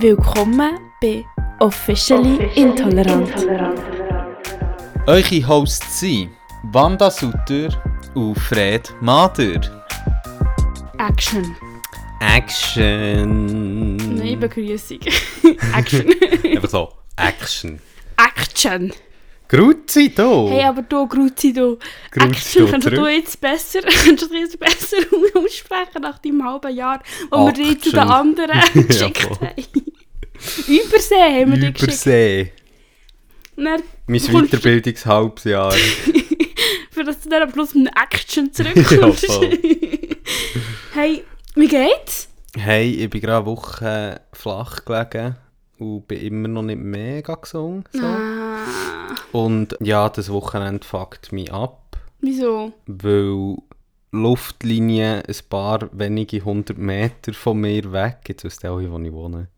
Willkommen bei Officially, Intolerant. Eure Hosts sind Wanda Sutter und Fred Mader. Action. Action. Nein, Begrüßung. Action. Einfach so, Action. Action. Grüezi da. Hey, aber du, Gruzi, du. Grüezi Action, da kannst du jetzt besser, kannst du jetzt besser aussprechen nach deinem halben Jahr, wo wir dich zu den anderen geschickt haben. Übersee haben wir dich geschickt. Übersee. Dann Mein Weiterbildungshalbjahr. Für dass du dann am Schluss mit Action zurückkommst. Hey, wie geht's? Hey, ich bin gerade eine Woche flach gelegen und bin immer noch nicht mega gesungen. So. Ah, Und ja, das Wochenende fuckt mich ab. wieso? weil Luftlinie ein paar wenige hundert Meter von mir weg, jetzt ihr alle, wo ich wohne,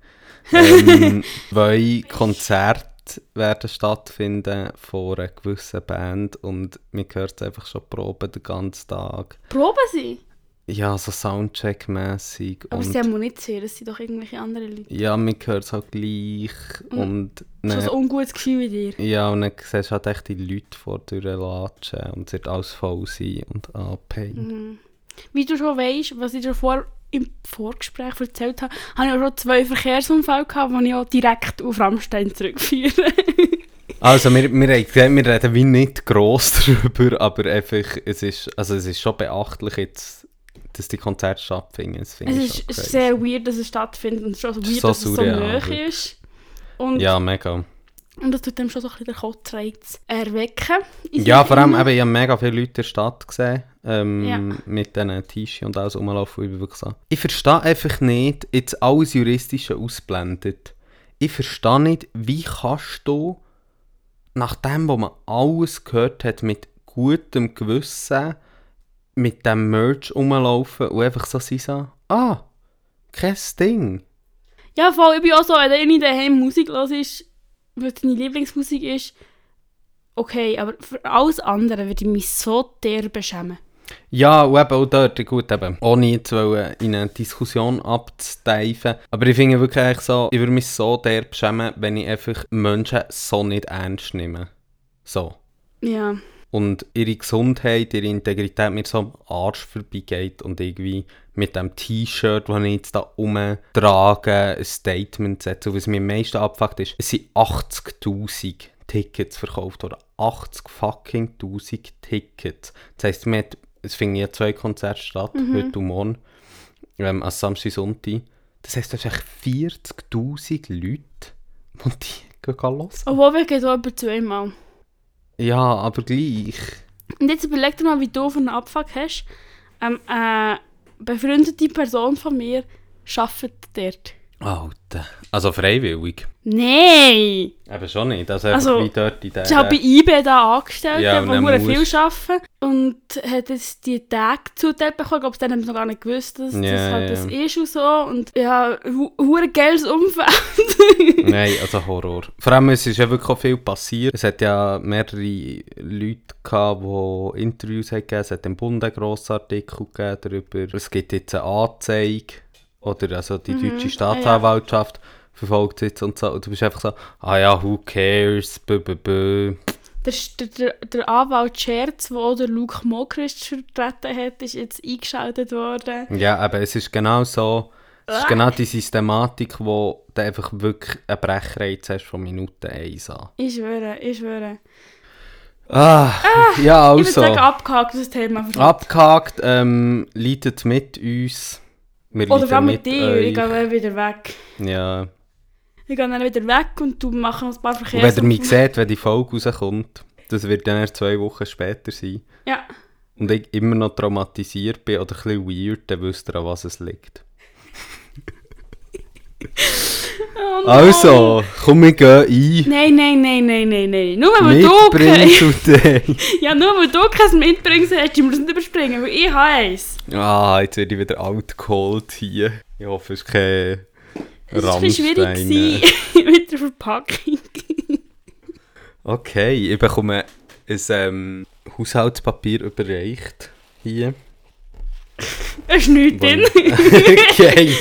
ähm, zwei Konzerte werden stattfinden von einer gewissen Band und mir hört es einfach schon proben den ganzen Tag. Proben sie? Ja, so Soundcheck-mässig Aber sie und haben nicht sehen, das sind doch irgendwelche anderen Leute. ja, mir hört es halt gleich und Schon dann, ein ungutes Gefühl in dir. ja, und dann siehst du halt echt die Leute vor dir latschen und es wird alles voll sein und anpain. Mhm. Wie du schon weißt, was ich dir vor, im Vorgespräch erzählt habe, habe ich auch schon zwei Verkehrsunfälle gehabt, die ich auch direkt auf Rammstein zurückführe. Also wir, wir, wir reden wie nicht gross darüber, aber einfach, es ist, also es ist schon beachtlich jetzt, dass die Konzerte stattfinden. Das es ich ist, sehr weird, dass es stattfindet und es ist auch so weird, so dass es so nahe wirklich. ist. Und, Ja, mega. und das tut dem schon so ein bisschen den Kotzreiz erwecken. Ja, vor allem, eben, ich habe mega viele Leute in der Stadt gesehen, ähm, Ja. mit diesen T-Shirts und alles rumlaufen. Ich bin wirklich so. Ich verstehe einfach nicht, jetzt alles Juristische ausblendet. Ich verstehe nicht, wie kannst du, nachdem, wo man alles gehört hat, mit gutem Gewissen mit dem Merch rumlaufen und einfach so sein, ah, kein Ding. Ja, voll, ich bin auch so, wenn nicht daheim Musik los ist, was deine Lieblingsmusik ist, okay, aber für alles andere würde ich mich so derbe schämen. Ja, und eben auch dort, gut, eben, ohne jetzt in eine Diskussion abzuteifen. Aber ich finde wirklich eigentlich so, ich würde mich so derb schämen, wenn ich einfach Menschen so nicht ernst nehme. So. Ja. Und ihre Gesundheit, ihre Integrität mir so am Arsch vorbeigeht und irgendwie mit dem T-Shirt, das ich jetzt da umtrage, ein Statement setze. Und was mir am meisten abfuckt ist, es sind 80'000 Tickets verkauft worden. 80 fucking 1000 Tickets. Das heisst, wir hat- es finden ja zwei Konzerte statt, heute und morgen, ähm, am Samstag und Sonntag. Das heisst, das sind echt 40'000 Leute, die die gehen hören. Obwohl wir gehen auch über zweimal. Ja, aber gleich. Und jetzt überleg dir mal, wie du von einen Abfuck hast. Ähm, äh, befreundete Person von mir arbeitet dort. Alter. Also freiwillig. Nein! Eben schon nicht. Also Also, wie dort in der... Ich habe bei eBay da angestellt, Ja, verdammt musst- viel arbeiten. Und hat jetzt die Tage zuteilt bekommen. Ich glaube, dann haben wir noch gar nicht gewusst, dass Ja, das halt ja. das ist und so. Und ja, hure geiles Umfeld. Nein, also Horror. Vor allem, es ist ja wirklich auch viel passiert. Es hat ja mehrere Leute gehabt, die Interviews haben gegeben. Es hat im Bund einen grossen Artikel gegeben darüber. Es gibt jetzt eine Anzeige. Oder also die Mhm. deutsche Staatsanwaltschaft verfolgt es jetzt und so. Und du bist einfach so, ah ja, who cares, bö, bö, bö. Der, der, der, Anwalt Scherz, der auch der Luke Mokrist vertreten hat, ist jetzt eingeschaltet worden. Ja, aber es ist genau so. Es ist Ah. genau die Systematik, wo du einfach wirklich einen Brechreiz hast von Minute 1 an. Ich schwöre, ich schwöre. Ah, ja, Ich würde also. sagen, abgehakt, das Thema. Abgehakt, ähm, leitet mit uns. Wir Oder vor allem mit dir, euch. ich gehe dann wieder weg. Ja. Ich gehe dann wieder weg und du machst ein paar Und Verkehrs... wenn ihr mich seht, wenn die Folge rauskommt, das wird dann erst zwei Wochen später sein, Ja. und ich immer noch traumatisiert bin oder ein bisschen weird, dann wisst ihr, an was es liegt. Oh, no. Also, komm, wir gehen ein. Nein, nein, nein, nein, nein, nein. Nur weil du. Ja, nur weil du kein mitbringst, hast du das nicht überspringen, weil ich habe eins. Ah, jetzt werde ich wieder outgeholt hier. Ich hoffe, es ist kein Es war schwierig Rammstein. mit der Verpackung. Okay, ich bekomme ein ähm, Haushaltspapier überreicht. Hier. Es ist nichts drin. okay.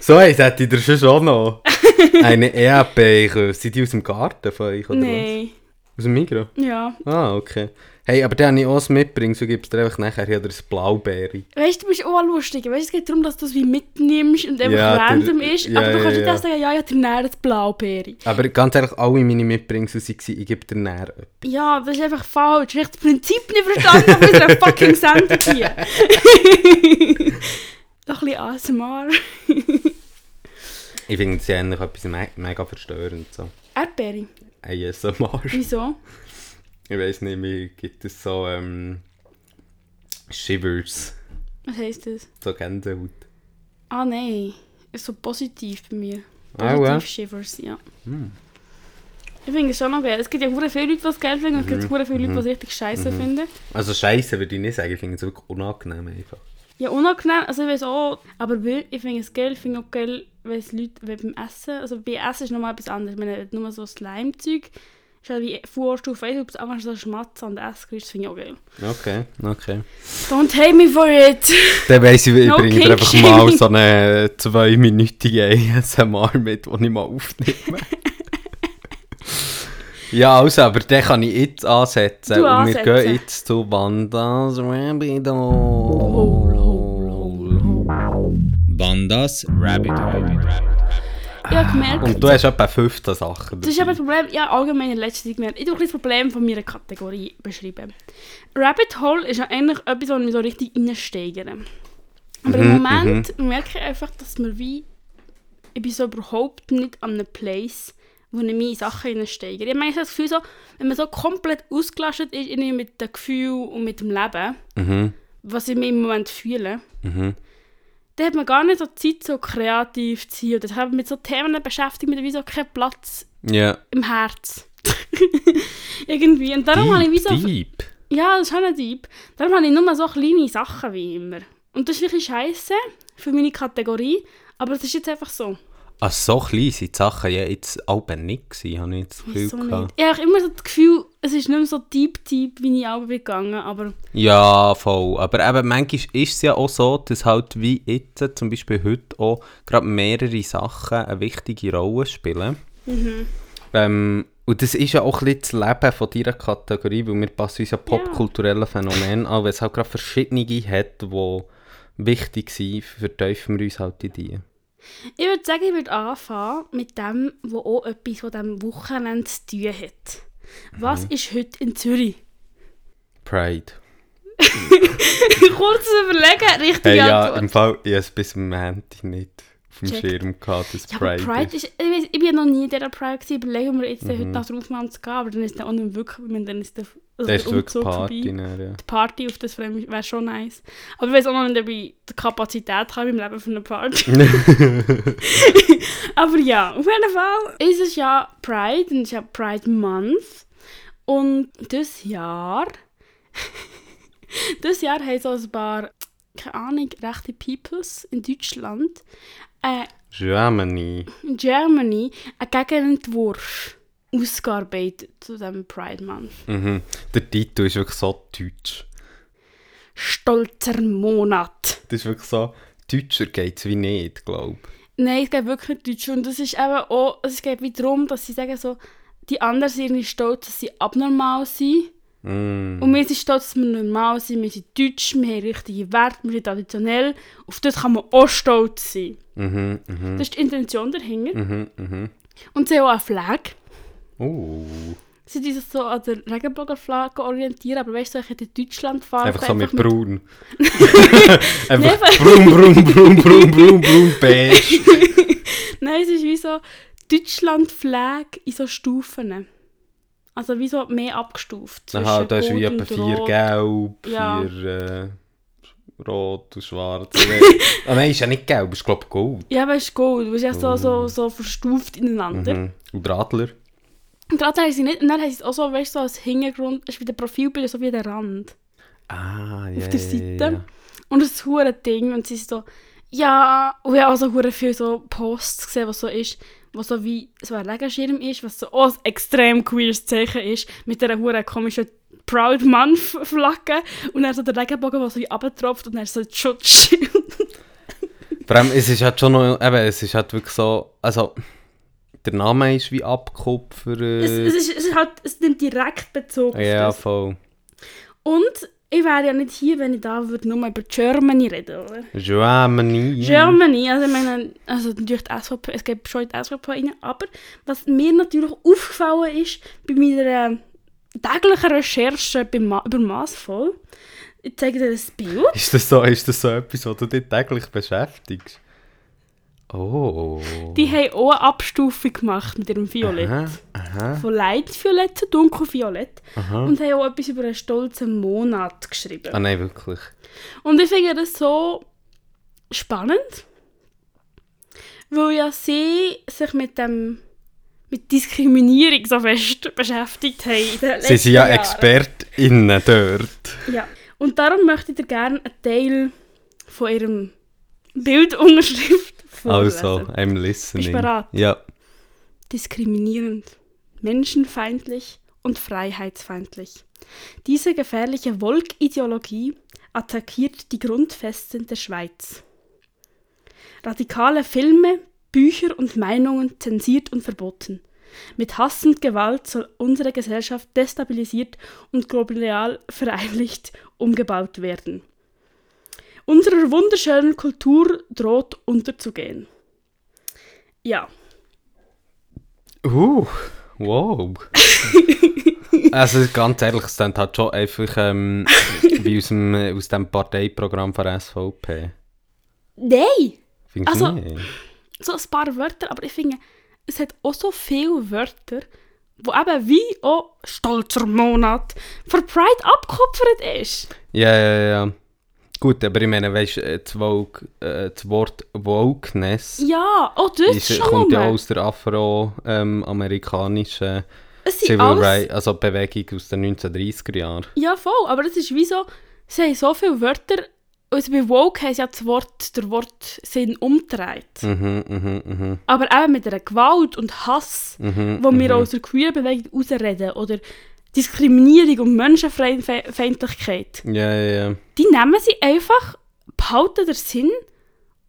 So eins hätte ich dir schon noch. Eine Erdbeere. Sind die aus dem Garten von euch? Oder Nein. was? Aus dem Mikro? Ja. Ah, okay. Hey, aber dann habe ich auch mitbringen, so gibst du dir einfach nachher hier das Blaubeere. Weißt du, du bist auch lustig. Weißt du, es geht darum, dass du es wie mitnimmst und einfach Ja, der- random ist. ja, aber du ja, kannst nicht ja. sagen, ja, habe dir näher das Blaubeere. Aber ganz ehrlich, alle meine Mitbringsel waren, ich gebe dir näher etwas. Ja, das ist einfach falsch. Ich habe das Prinzip nicht verstanden von unserer fucking Sendung hier. Noch ein bisschen ASMR. Ich finde es ja eigentlich etwas me mega verstörend. So. Erdbeere. ASMR. Wieso? Ich weiß nicht, mir gibt es so ähm, Shivers, Was heisst das? so Gänsehaut. Ah, nein. Ist so positiv bei mir. Ah, Positiv ja? Shivers, ja. Ich finde es schon noch geil. Es gibt ja sehr viele Leute, die es geil finden und es gibt sehr viele Leute, die es richtig scheiße finden. Also Scheiße würde ich nicht sagen, ich finde es wirklich unangenehm einfach. Ja, unangenehm, also ich weiß auch, aber ich finde es geil, ich finde auch geil, wenn es Leute wenn beim Essen, also bei Essen ist nochmal etwas anderes, ich meine, nur so Slime-Zeug, ist halt wie Vorstufe 1, ob es einfach so Schmatzen und Essen ist, finde ich auch geil. Okay, okay. Don't hate me for it! Dann weiss ich, ich No bringe dir einfach mal so eine zweiminütige ASMR mit, die ich mal aufnehme. ja, also, aber den kann ich jetzt ansetzen. Du und ansetzen. wir gehen jetzt zu Bandas Rabbit Hole. Bandas Rabbit Hole. Ich habe gemerkt, Und du hast etwa 15 Sachen das ist aber das Problem, ja allgemein in letzter Zeit gemerkt, ich tue ein bisschen das Problem von meiner Kategorie beschreiben. Rabbit Hole ist ja eigentlich etwas, wo ich mich so richtig reinsteigere. Aber im Mhm, Moment merke ich einfach, dass mir wie, ich bin so überhaupt nicht an einem Place, wo ich in Sachen reinsteigere. Ich meine, ich habe das Gefühl so, wenn man so komplett ausgelastet ist mit dem Gefühl und mit dem Leben, Mhm, was ich mir im Moment fühle, mhm. Dann hat man gar nicht so Zeit, so kreativ zu sein. Oder ich habe mit so Themen beschäftigt, mit wie so keinen Platz Ja. im Herz. Irgendwie. Und darum habe ich wie so... Deep. Ja, das ist ein Dieb. Darum habe ich nur so kleine Sachen wie immer. Und das ist wirklich scheiße für meine Kategorie, aber es ist jetzt einfach so. Ah, so klein sind die Sachen ja jetzt auch nicht gewesen, habe ich das Gefühl gehabt. nicht? Ich habe immer so das Gefühl, es ist nicht mehr so deep, deep, wie ich auch gegangen, aber Ja, voll. Aber eben, manchmal ist es ja auch so, dass halt wie jetzt, zum Beispiel heute auch, gerade mehrere Sachen eine wichtige Rolle spielen. Ähm, und das ist ja auch ein bisschen das Leben von dieser Kategorie, weil wir passen uns ja popkulturellen Phänomenen an, weil es halt gerade verschiedene hat, die wichtig sind, vertiefen wir uns halt in die. ich würde sagen, ich würde anfangen mit dem, was auch etwas von diesem Wochenende zu tun hat. Was ist heute in Zürich? Pride. Kurz überlegen, richtige Hey, ja, Antwort. im Fall, ich habe es bis am Montag nicht auf dem Check. Schirm gehabt, dass Ja, Pride, Pride ist. ist, ich, weiss, ich bin noch nie in dieser Pride gewesen, überlegen wir jetzt Mhm. heute Nacht drauf mal zu gehen, aber dann ist dann auch nicht wirklich, ich meine, dann ist der, also Das ist wirklich Umzug Party, ne, ja. Die Party auf das wäre schon nice. Aber ich weiß auch noch nicht, ob ich die Kapazität habe im Leben für eine Party. aber ja, auf jeden Fall ist es ja Pride und es ist ja Pride Month. Und das Jahr, das Jahr haben so ein paar, keine Ahnung, rechte Peoples in Deutschland äh, Germany. Germany einen Gegenentwurf ausgearbeitet zu diesem Pride Month. Mhm. Der Titel ist wirklich so deutsch. Stolzer Monat. Das ist wirklich so, deutscher geht es wie nicht, glaube Nein, es geht wirklich nicht Deutsch. Und das ist eben auch, es geht wie darum, dass sie sagen so, die anderen sind nicht stolz, dass sie abnormal sind. ich. Mm. Und wir sind stolz, dass wir normal sind. Wir sind deutsch, wir haben richtige Werte, wir sind traditionell. Auf das kann man auch stolz sein. Mhm, mhm, Das ist die Intention dahinter. mhm. Und sie haben auch eine Flagge. Oh. Sie die sich so an der Regenbogenflagge orientieren, aber weißt du, ich hätte Deutschland fahren. Einfach so mit braun. Einfach braun, braun, braun, braun, braun, braun, beige. Nein, es ist wie so Deutschland-Flag in so Stufen. Also wie so mehr abgestuft. Aha, da ist wie etwa vier Rot. gelb, Ja. vier äh, rot und schwarz. ah nein, ist ja nicht gelb, ist glaube ich gold. Ja, aber es ist Gold. Du ist ja so, so, so verstuft ineinander. Mhm. Und der Adler? Und gerade haben sie nicht, und dann haben sie es auch so, weißt du, so als Hintergrund, es ist wie der Profilbild, so wie der Rand. Ah, ja. Auf der Seite. ja. Und das hure Ding und sie ist so, ja, und ich habe auch so viele so Posts gesehen, was so ist, was so wie so ein Regenschirm ist, was so auch ein extrem queeres Zeichen ist, mit dieser hure komischen Proud Month Flagge und dann so der Regenbogen, der so wie abtropft und dann so ein Schutzschild. Vor allem, es ist halt schon noch, eben, es ist halt wirklich so, also, der Name ist wie abgekupfert. Es, es, ist, es, ist halt, es nimmt direkt Bezug auf ja, das. voll. Und ich wäre ja nicht hier, wenn ich da würde nur über Germany reden, oder? Germany. Germany, also ich meine, also natürlich die SVP, es gibt schon die SVP rein, aber was mir natürlich aufgefallen ist bei meiner täglichen Recherche Ma über Massvoll, ich zeige dir das Bild. Ist das, so, ist das so etwas, was du dich täglich beschäftigst? Oh. Die haben auch eine Abstufung gemacht mit ihrem Violett. Aha, aha, Von Leitviolett zu Dunkelviolett. aha. Und haben auch etwas über einen stolzen Monat geschrieben. Ah nein, wirklich. Und ich finde das so spannend, weil ja sie sich mit dem mit Diskriminierung so fest beschäftigt haben. Sie sind ja Jahren. ExpertInnen dort. Ja. Und darum möchte ich dir gerne einen Teil von ihrem Bildunterschrift. Also, I'm listening. Bereit? Ja. diskriminierend, menschenfeindlich und freiheitsfeindlich. Diese gefährliche Wolkideologie attackiert die Grundfesten der Schweiz. Radikale Filme, Bücher und Meinungen zensiert und verboten. Mit Hass und Gewalt soll unsere Gesellschaft destabilisiert und global vereinigt umgebaut werden. Unserer wunderschönen Kultur droht unterzugehen. Ja, Uh, wow. also ganz ehrlich, es klingt halt schon einfach ähm, wie aus dem, aus dem Parteiprogramm von SVP. nein! Findest Also- nicht? so ein paar Wörter, aber ich finde, es hat auch so viele Wörter, wo eben wie auch stolzer Monat für Pride abgekupfert ist. Ja, ja, ja. Gut, aber ich meine, weißt du, das, Vogue, äh, das Wort Wokeness Ja, auch das ist, schon kommt ja rum. aus der afroamerikanischen sind Civil alles, Rights, also Bewegung aus den 1930er Jahren. Ja, voll, aber es ist wie so, sie haben so viele Wörter, also bei Woke haben sie ja das Wort, der Wortsinn umgedreht. Mhm, mhm, mhm. Aber eben mit einer Gewalt und Hass, mhm wo wir mhm. aus der Queer-Bewegung rausreden, oder Diskriminierung und Menschenfeindlichkeit, Ja, ja, ja. die nehmen sie einfach, behalten den Sinn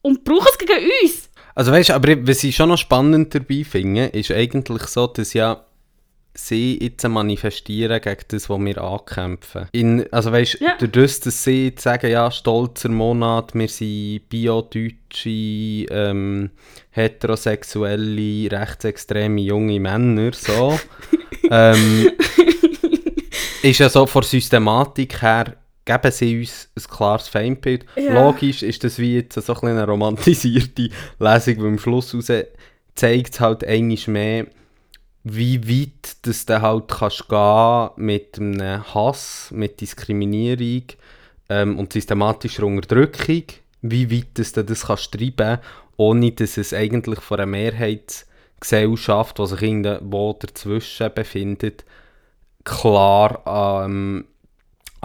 und brauchen es gegen uns. Also weißt du, aber was ich schon noch spannend dabei finde, ist eigentlich so, dass ja sie jetzt manifestieren gegen das, was wir ankämpfen. In, also weißt du, Ja. durch das, dass sie jetzt sagen, ja, stolzer Monat, wir sind biodeutsche, ähm, heterosexuelle, rechtsextreme junge Männer, so, ähm, ist ja so von Systematik her, geben sie uns ein klares Feindbild. Ja. Logisch ist das wie jetzt so ein eine romantisierte Lesung, weil am Schluss raus zeigt es halt einmal mehr, wie weit das du halt kannst gehen mit einem Hass, mit Diskriminierung ähm, und systematischer Unterdrückung, wie weit das du das kannst treiben, ohne dass es eigentlich von einer Mehrheitsgesellschaft, die sich irgendwo dazwischen befindet, klar ähm,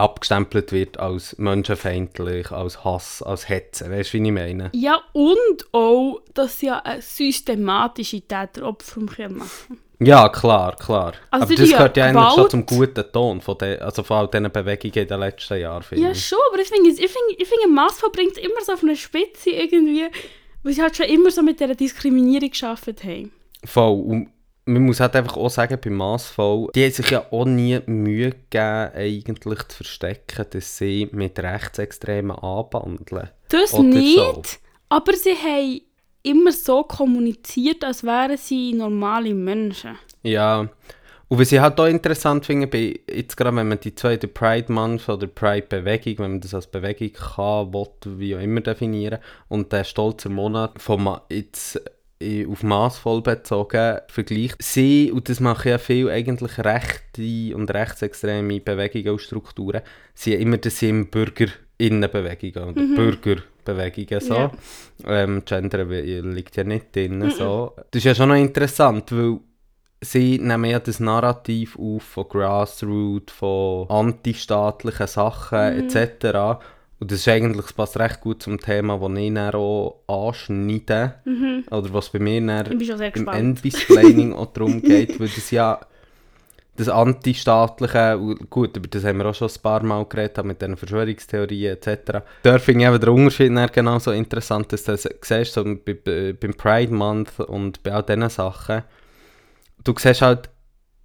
abgestempelt wird als menschenfeindlich, als Hass, als Hetze. Weißt du, wie ich meine? Ja, und auch, dass sie ja systematische Täteropferumkehr machen. Ja, klar, klar. Also aber das gehört ja eigentlich schon zum guten Ton von, de, also von all diesen Bewegungen in den letzten Jahren. finde Ja, schon, aber ich finde, ich finde, ich finde Massvoll bringt es immer so auf eine Spitze irgendwie, weil sie halt schon immer so mit dieser Diskriminierung gearbeitet haben. Voll. Und man muss halt einfach auch sagen, bei Massvoll, die haben sich ja auch nie Mühe gegeben, eigentlich zu verstecken, dass sie mit Rechtsextremen anbandeln. Das Oder nicht, so. aber sie haben immer so kommuniziert, als wären sie normale Menschen. Ja. Und was ich halt auch interessant finde, bei, jetzt gerade wenn man die zweite Pride Month oder Pride Bewegung, wenn man das als Bewegung kann, will, wie auch immer definieren, und der stolze Monat von jetzt auf maßvoll bezogen vergleicht, sie, und das machen ja viele eigentlich rechte und rechtsextreme Bewegungen und Strukturen, sie haben immer das sind Bürgerinnenbewegungen oder Bürgerbewegungen so. Ja. Ähm, Gender liegt ja nicht drin. So. Das ist ja schon noch interessant, weil sie nehmen ja das Narrativ auf von Grassroot, von antistaatlichen Sachen etc. Und das ist eigentlich, das passt recht gut zum Thema, das ich dann auch anschneide. Oder was bei mir dann im. Endbisplaining auch darum geht, weil das ja das antistaatliche, gut, über das haben wir auch schon ein paar Mal geredet, mit diesen Verschwörungstheorien etc. Da finde ich eben den Unterschied dann genauso interessant, dass du das siehst, so bei, beim Pride Month und bei all diesen Sachen, du siehst halt,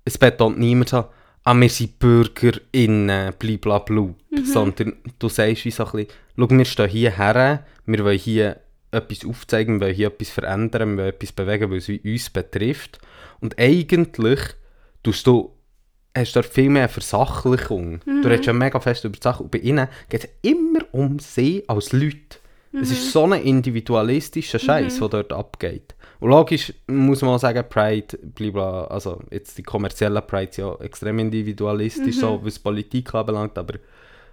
es betont niemand so, ah, wir sind BürgerInnen, blablabla, sondern du sagst wie so ein bisschen, schau, wir stehen hier her, wir wollen hier etwas aufzeigen, wir wollen hier etwas verändern, wir wollen etwas bewegen, weil es uns betrifft. Und eigentlich tust du, hast du dort viel mehr Versachlichung. Du redest ja mega fest über die Sachen und bei ihnen geht es immer um sie als Leute. Es ist so ein individualistischer Scheiß, der dort abgeht. Und logisch muss man auch sagen, Pride, blibla, also jetzt die kommerzielle Pride ist ja extrem individualistisch, so was Politik anbelangt, aber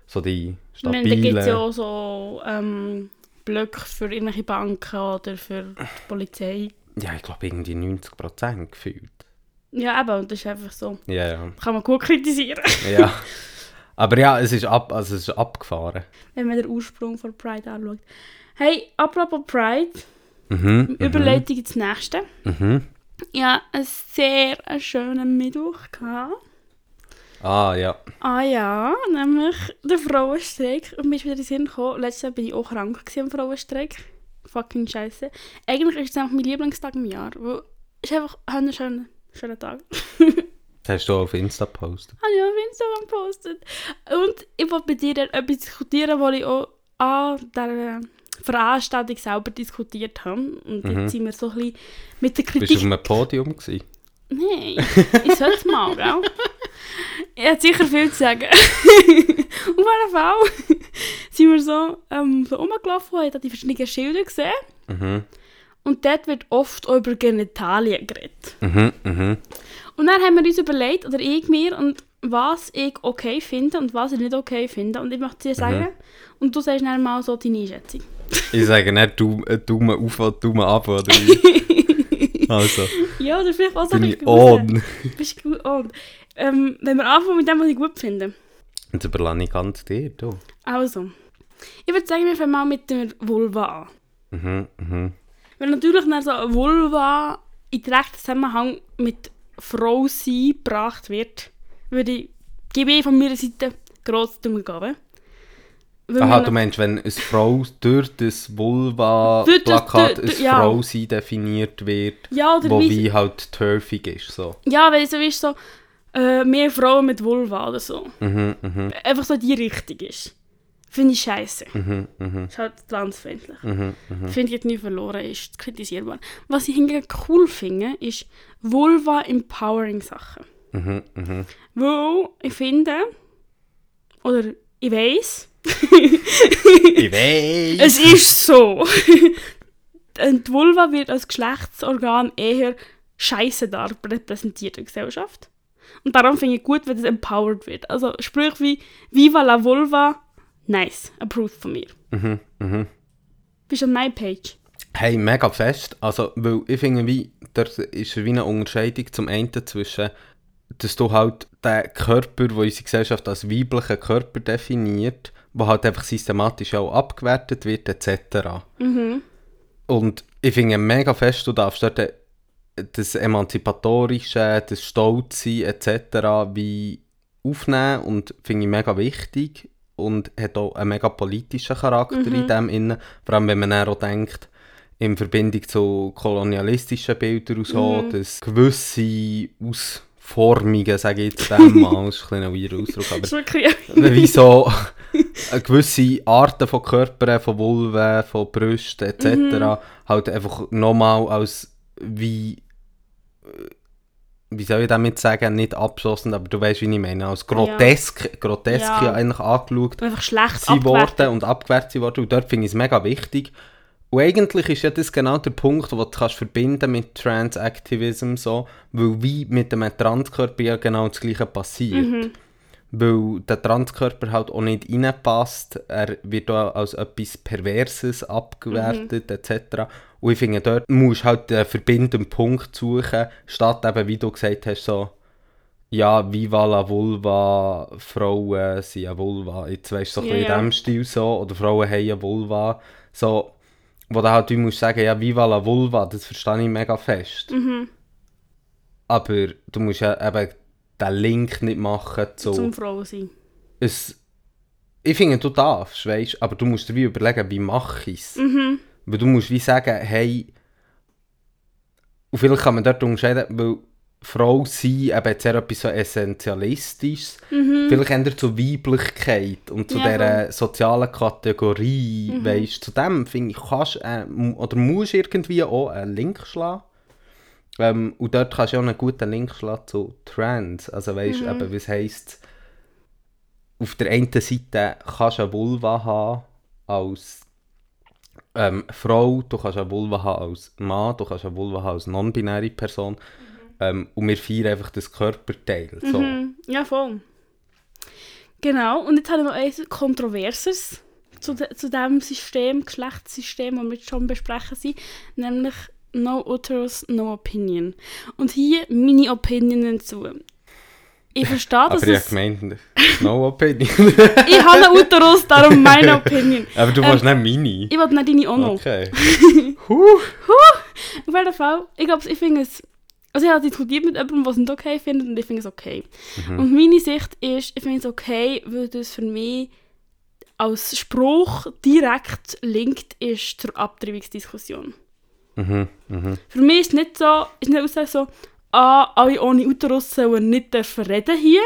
so die Ich meine, da gibt es ja stabile... auch so ähm, Blöcke für irgendwelche Banken oder für die Polizei. Ja, ich glaube irgendwie 90% gefühlt. Ja, eben, und das ist einfach so. Ja, ja. Kann man gut kritisieren, ja. Aber ja, es ist, ab, also es ist abgefahren. wenn man den Ursprung von Pride anschaut. Hey, apropos Pride, Mhm. Überleitung ins nächste. Mhm. Ja, einen sehr schönen Mittwoch gehabt. Ah, ja. Ah ja, nämlich der Frauenstreik. Und mir ist wieder in den Sinn gekommen, letztes Jahr bin ich auch krank am Frauenstreik. Fucking scheiße. Eigentlich ist es einfach mein Lieblingstag im Jahr. Weil es ist einfach ein schöner, schöner Tag. Das hast du auf Insta gepostet. Habe ich auf Instagram gepostet. Und ich wollte mit dir etwas diskutieren, was ich auch an der Veranstaltung selber diskutiert habe. Und jetzt sind wir so ein bisschen mit der Bist du Kritik... auf einem Podium gewesen? Nein, ich sollte es mal, gell? Ich hätte sicher viel zu sagen. Auf jeden Fall sind wir so, ähm, so rumgelaufen und haben die verschiedenen Schilder gesehen. Mhm. Und dort wird oft auch über Genitalien geredet. Mhm, mhm. Und dann haben wir uns überlegt, oder ich mir, und was ich okay finde und was ich nicht okay finde. Und ich möchte dir sagen, und du sagst dann mal so deine Einschätzung. Ich sage nicht du, äh, Daumen auf oder Daumen ab, oder also, Ja, oder vielleicht auch so bin ich on. Bist gut on. Ähm, wenn wir anfangen mit dem, was ich gut finde. Und das überlasse ich ganz dir, du. Also, ich würde sagen, wir fangen mal mit der Vulva an. Mhm, mhm. Weil natürlich dann so eine Vulva in direkten Zusammenhang mit Frau sein gebracht wird, würde ich, gebe ich von meiner Seite grosse Daumengabe. Weil Aha, du meinst, wenn eine Frau durch das Vulva-Plakat als ja. Frau sein definiert wird, ja, wo wie, halt turfig ist, so. ja, weil so ist so, äh, mehr Frauen mit Vulva oder so. Mhm, mhm, Einfach so die Richtung ist. Finde ich scheiße. mhm, mhm, Ist halt transfeindlich. mhm, mhm. Finde ich, nie verloren, ist kritisierbar. Was ich hingegen cool finde, ist Vulva-Empowering-Sachen. Mhm, mhm. Weil ich finde, oder ich weiß, Ich weiß. es ist so. Und die Vulva wird als Geschlechtsorgan eher scheiße repräsentiert in der Gesellschaft. Und darum finde ich gut, wenn das empowered wird. Also Sprüche wie Viva la Vulva, nice, approved von mir. Mhm, mhm. Bist du an meiner Page? Hey, mega fest. Also, weil ich finde, wie, da ist wie eine Unterscheidung zum einen zwischen, dass du halt den Körper, den unsere Gesellschaft als weiblichen Körper definiert, der halt einfach systematisch auch abgewertet wird, etc. Und ich finde mega fest, du darfst dort äh, das Emanzipatorische, das Stolzsein etc. wie aufnehmen und finde ich mega wichtig und hat auch einen mega politischen Charakter in dem innen. Vor allem, wenn man auch denkt, in Verbindung zu kolonialistischen Bildern und so, dass gewisse Ausformungen, sage ich jetzt dem mal, das ist ein weirder Ausdruck, aber Das gewisse Arten von Körpern, von Vulven, von Brüsten etc. halt einfach nochmal als wie äh, wie soll ich damit sagen, nicht abschlossen, aber du weißt, wie ich meine, als grotesk, grotesk Ja. ja. eigentlich angeschaut einfach schlecht sie worden und abgewertet sie worden. Und dort finde ich es mega wichtig. Und eigentlich ist ja das genau der Punkt, wo du kannst verbinden mit Transactivism so, weil wie mit dem Transkörper ja genau das gleiche passiert. Weil der Transkörper halt auch nicht reinpasst, er wird auch als etwas Perverses abgewertet etc. Und ich finde, dort musst du halt den verbindenden Punkt suchen, statt eben, wie du gesagt hast, so ja, Viva la Vulva, Frauen sind eine Vulva. Jetzt weißt du, so ja. in diesem Stil so. Oder Frauen haben eine Vulva. So, wo du halt wie musst sagen, ja, Viva la Vulva, das verstehe ich mega fest. Mhm. Aber du musst ja eben den Link nicht machen zu... Zum Frau sein. es, ich finde, du darfst, weißt aber du musst dir wie überlegen, wie mache ich es. Mhm. Weil du musst wie sagen, hey, und vielleicht kann man dort unterscheiden, weil Frau sein eben jetzt eher etwas so Essentialistisches, vielleicht eher zur Weiblichkeit und zu Mhm. Ja, dieser sozialen Kategorie, Mhm. weisst, zu dem finde ich, kannst äh, oder musst irgendwie auch einen Link schlagen. Ähm, und dort kannst du auch einen guten Link schlagen zu Trans. Also weißt Mhm. du, eben, was heisst, auf der einen Seite kannst du eine Vulva haben als ähm, Frau, du kannst eine Vulva haben als Mann, du kannst eine Vulva haben als non-binäre Person. Ähm, und wir feiern einfach das Körperteil. So. Mhm. Ja, voll. Genau, und jetzt habe ich noch eins Kontroverses zu, de zu diesem System, Geschlechtssystem, das wir jetzt schon besprechen sind, nämlich No Uterus, No Opinion. Und hier meine Opinion dazu. Ich verstehe, Aber dass ich gemeint, no opinion. Ich habe einen Uterus, darum meine Opinion. Aber du Ähm, willst nicht meine. Ich wollte nicht deine auch noch. Okay. Huh. Auf jeden Fall, ich glaube, ich finde es. Also, ich habe diskutiert mit jemandem, was es nicht okay findet, und ich finde es okay. Und meine Sicht ist, ich finde es okay, weil das für mich als Spruch direkt linkt ist zur Abtreibungsdiskussion. Mhm, mhm. Für mich ist es nicht so, ist nicht aussage so, ah, alle ohne Uterus sollen nicht reden hier,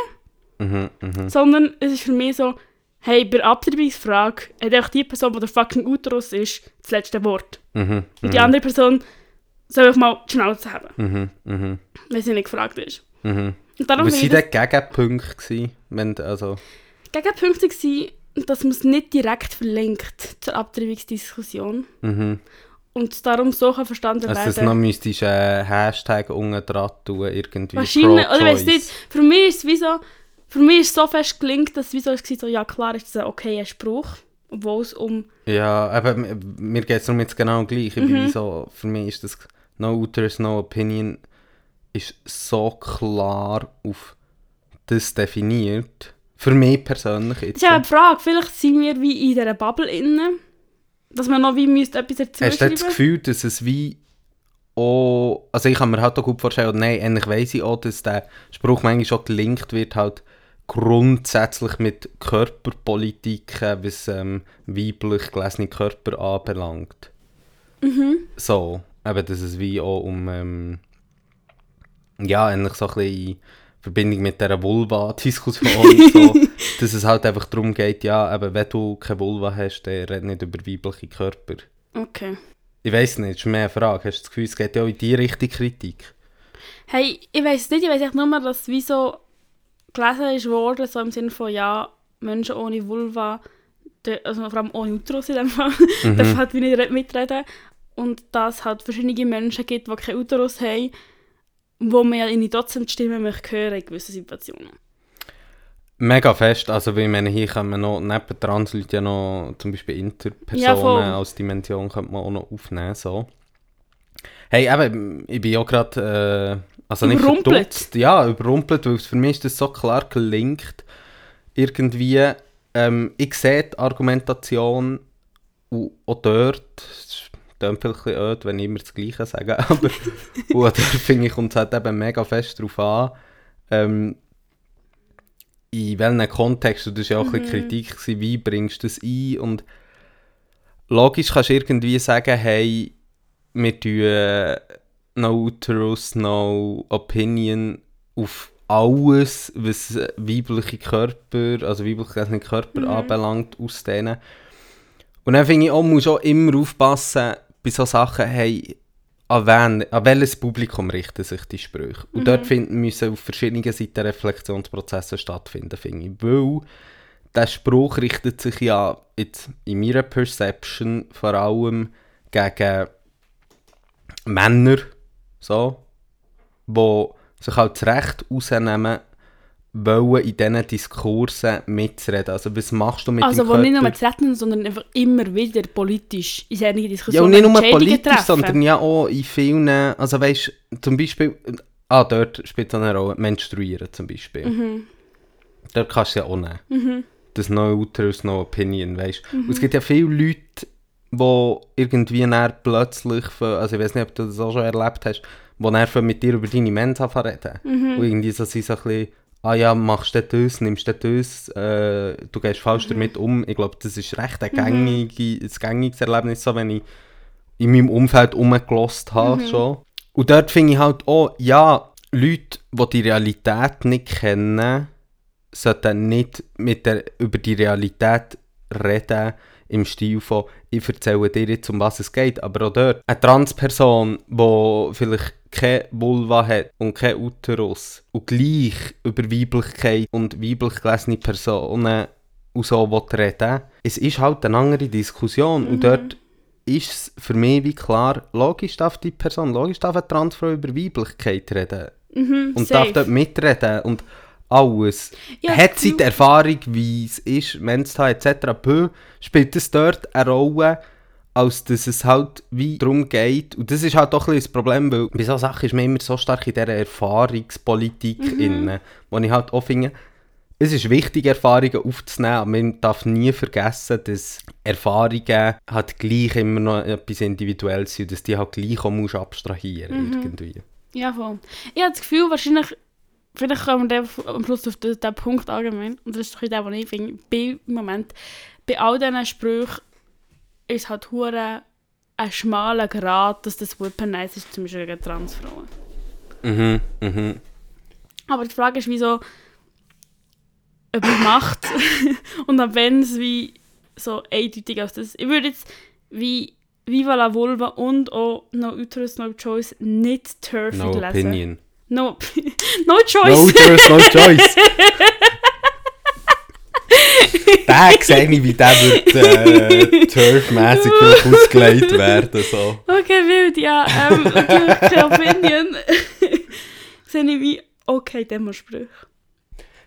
Mhm, mhm. sondern es ist für mich so, hey, bei der Abtreibungsfrage hat einfach die Person, die der fucking Uterus ist, das letzte Wort. Mhm, Und die andere Person soll einfach mal die Schnauze haben, mhm, mhm, wenn sie nicht gefragt ist. mhm. Und darum Was waren ich denn Gegenpunkte? Wenn, also, Gegenpunkte waren, dass man es nicht direkt verlinkt zur Abtreibungsdiskussion mhm. Und darum so verstanden Also, das werden. noch müsstest du einen Hashtag unten dran tun, irgendwie Wahrscheinlich, oder ich weiß pro-choice. nicht, für mich ist es wie so, für mich ist es so fest gelingt, dass es wie so ist, so, ja klar ist das ein okayer Spruch, obwohl es um, Ja, aber mir geht es darum jetzt genau gleich. Mhm. so, für mich ist das No Uterus, No Opinion ist so klar auf das definiert. Für mich persönlich jetzt. das ist ja eine Frage, vielleicht sind wir wie in dieser Bubble innen, dass man noch wie müsste etwas dazu Hast du das Gefühl, dass es wie auch, also ich kann mir halt auch gut vorstellen, nein, eigentlich weiss ich auch, dass der Spruch manchmal schon gelinkt wird, halt grundsätzlich mit Körperpolitiken, was ähm, weiblich gelesene Körper anbelangt. Mhm. So, eben, dass es wie auch um, ähm, ja, eigentlich so ein bisschen Verbindung mit dieser Vulva-Diskussion, so, dass es halt einfach darum geht, ja, eben, wenn du keine Vulva hast, dann red nicht über weibliche Körper. Okay. Ich weiß nicht, das ist mehr eine Frage. Hast du das Gefühl, es geht ja auch in die Richtung Kritik? Hey, ich weiß nicht, ich weiß echt nur, dass es wie so gelesen ist worden, so im Sinne von, ja, Menschen ohne Vulva, also vor allem ohne Uterus in dem Fall, dürfen halt wie nicht re- mitreden. Und dass es halt verschiedene Menschen gibt, die keinen Uterus haben, wo man ja trotzdem die Stimme möchte hören in gewissen Situationen. Mega fest. Also, weil ich meine, hier kann man noch, neben Transleute ja noch zum Beispiel Interpersonen Ja, voll. als Dimension könnte man auch noch aufnehmen. So. Hey, eben, ich bin auch gerade, äh, also nicht verdutzt. Ja, überrumpelt, weil für mich ist das so klar gelinkt. Irgendwie, ähm, ich sehe die Argumentation und auch dort, klingt ein bisschen öd, wenn ich immer das Gleiche sage, aber und finde ich, kommt es halt eben mega fest darauf an, ähm, in welchem Kontext, und das war ja auch ein bisschen Kritik, gewesen, wie bringst du das ein? Und logisch kannst du irgendwie sagen, hey, wir tun äh, no uterus, no opinion auf alles, was weibliche Körper, also weiblich gelesene Körper anbelangt, ausdehnen. Und dann finde ich auch, musst auch immer aufpassen bei so Sachen, hey, an, wen, an welches Publikum richten sich die Sprüche. Und dort finden, müssen auf verschiedenen Seiten Reflexionsprozesse stattfinden, finde ich. Weil der Spruch richtet sich ja jetzt in meiner Perception vor allem gegen Männer, so, die sich halt das Recht rausnehmen, wollen in diesen Diskursen mitzureden. Also was machst du mit Also, dem Körper? nicht nur zu retten, sondern einfach immer wieder politisch in solchen Ja, Diskussionen und nicht nur politisch, treffen. sondern ja auch in vielen, also weißt zum Beispiel, ah, dort spielt es eine Rolle, Menstruieren zum Beispiel. Mhm. Dort kannst du ja auch nehmen. Das No Uterus, No Opinion, weißt Und es gibt ja viele Leute, die irgendwie dann plötzlich, von, also ich weiß nicht, ob du das auch schon erlebt hast, die dann mit dir über deine Mens anfangen reden. Und irgendwie so sind so ein bisschen, ah ja, machst du das, nimmst du das, äh, du gehst falsch damit um. Ich glaube, das ist recht ein, gängige, ein gängiges Erlebnis, so wenn ich in meinem Umfeld rumgelost habe schon. Und dort finde ich halt auch, ja, Leute, die die Realität nicht kennen, sollten nicht mit der, über die Realität reden im Stil von «Ich erzähle dir jetzt, um was es geht», aber auch dort. Eine Transperson, die vielleicht keine Vulva hat und kein Uterus und gleich über Weiblichkeit und weiblich gelesene Personen und so reden es ist halt eine andere Diskussion mhm. und dort ist es für mich wie klar, logisch darf die Person, logisch darf eine Transfrau über Weiblichkeit reden Mhm, und safe. darf dort mitreden und alles. Ja, Hat sie die Erfahrung, wie es ist, Mensch etc. Spielt es dort eine Rolle, als dass es halt wie darum geht. Und das ist halt doch ein bisschen das Problem, weil bei solchen Sachen ist man immer so stark in dieser Erfahrungspolitik Mhm. inne, wo ich halt auch finde, es ist wichtig, Erfahrungen aufzunehmen, aber man darf nie vergessen, dass Erfahrungen halt gleich immer noch etwas Individuelles sind und dass die halt gleich auch musst abstrahieren Mhm. irgendwie. Ja, voll. Ich habe das Gefühl, wahrscheinlich, vielleicht kommen wir am Schluss auf den, den Punkt allgemein, und das ist doch der, was ich finde, bei, im Moment, bei all diesen Sprüchen ist halt hure ein schmaler Grad, dass das Weaponize ist, zum Beispiel gegen Transfrauen. Mhm, mhm. Aber die Frage ist, wieso übermacht und ab wenn es wie so eindeutig als das. Ich würde jetzt wie Viva la Vulva und auch No Uterus, No Choice nicht turfig No lesen. opinion. No, no choice. No choice, no choice. Der sehe ich, wie der wird äh, turfmässig ausgelegt werden. So. Okay, wild, ja. Ähm, keine Opinion. Sehe ich wie, okay, Demosprüche.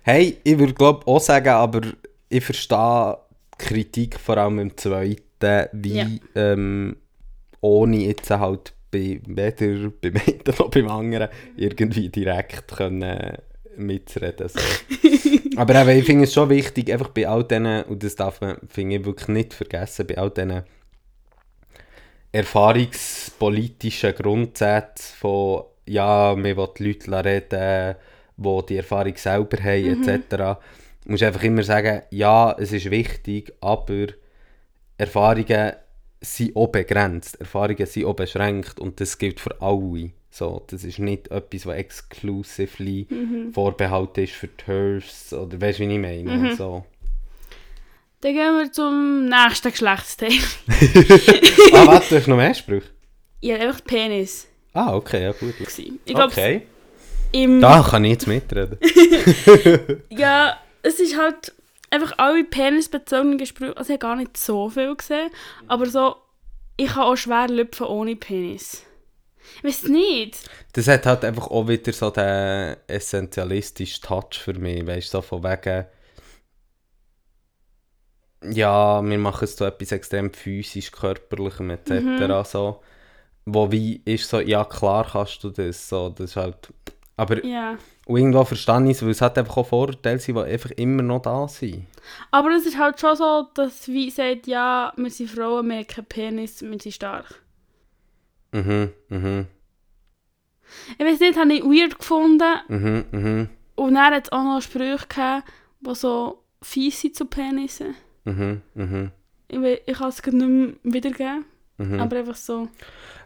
Hey, ich würde glaube auch sagen, aber ich verstehe die Kritik vor allem im zweiten, wie Ja. ähm, ohne jetzt halt bei, weder beim einen noch beim anderen irgendwie direkt können mitzureden. So. Aber eben, ich finde es schon wichtig, einfach bei all diesen, und das darf man, finde ich, wirklich nicht vergessen, bei all diesen erfahrungspolitischen Grundsätzen von ja, man will die Leute reden, die die Erfahrung selber haben, etc. musst einfach immer sagen, ja, es ist wichtig, aber Erfahrungen sind auch begrenzt, Erfahrungen sind auch beschränkt und das gilt für alle. So, das ist nicht etwas, was exclusively vorbehalten ist für TERFs oder weißt du, wie ich meine? So. Dann gehen wir zum nächsten Geschlechtsteil. ah, warte, du hast noch mehr Sprüche? Ja, einfach Penis. Ah, okay, ja gut. Ich glaube, okay. im... Da kann ich jetzt mitreden. Ja, es ist halt einfach alle penisbezogenen Sprüche. Also ich habe gar nicht so viel gesehen. Aber so, ich kann auch schwer lüpfen ohne Penis. Weiß nicht. Das hat halt einfach auch wieder so den essentialistischen Touch für mich, weißt du, so von wegen ja, wir machen es so etwas extrem physisch, körperlichem etc. Mhm. So, wo wie ist so, ja klar kannst du das, so, das ist halt, aber und irgendwo verstehe ich es, weil es hat einfach auch Vorteile sind, die einfach immer noch da sind. Aber es ist halt schon so, dass wie sagt, ja, wir sind Frauen, wir haben keinen Penis, wir sind stark. Mhm, mhm, Ich weiß nicht, habe ich weird gefunden. mhm, mhm, Und dann hat es auch noch Sprüche gegeben, die so fies sind zu Penissen. mhm, mhm, Ich, we- ich kann es gerade nicht mehr wiedergeben. mhm. Aber einfach so.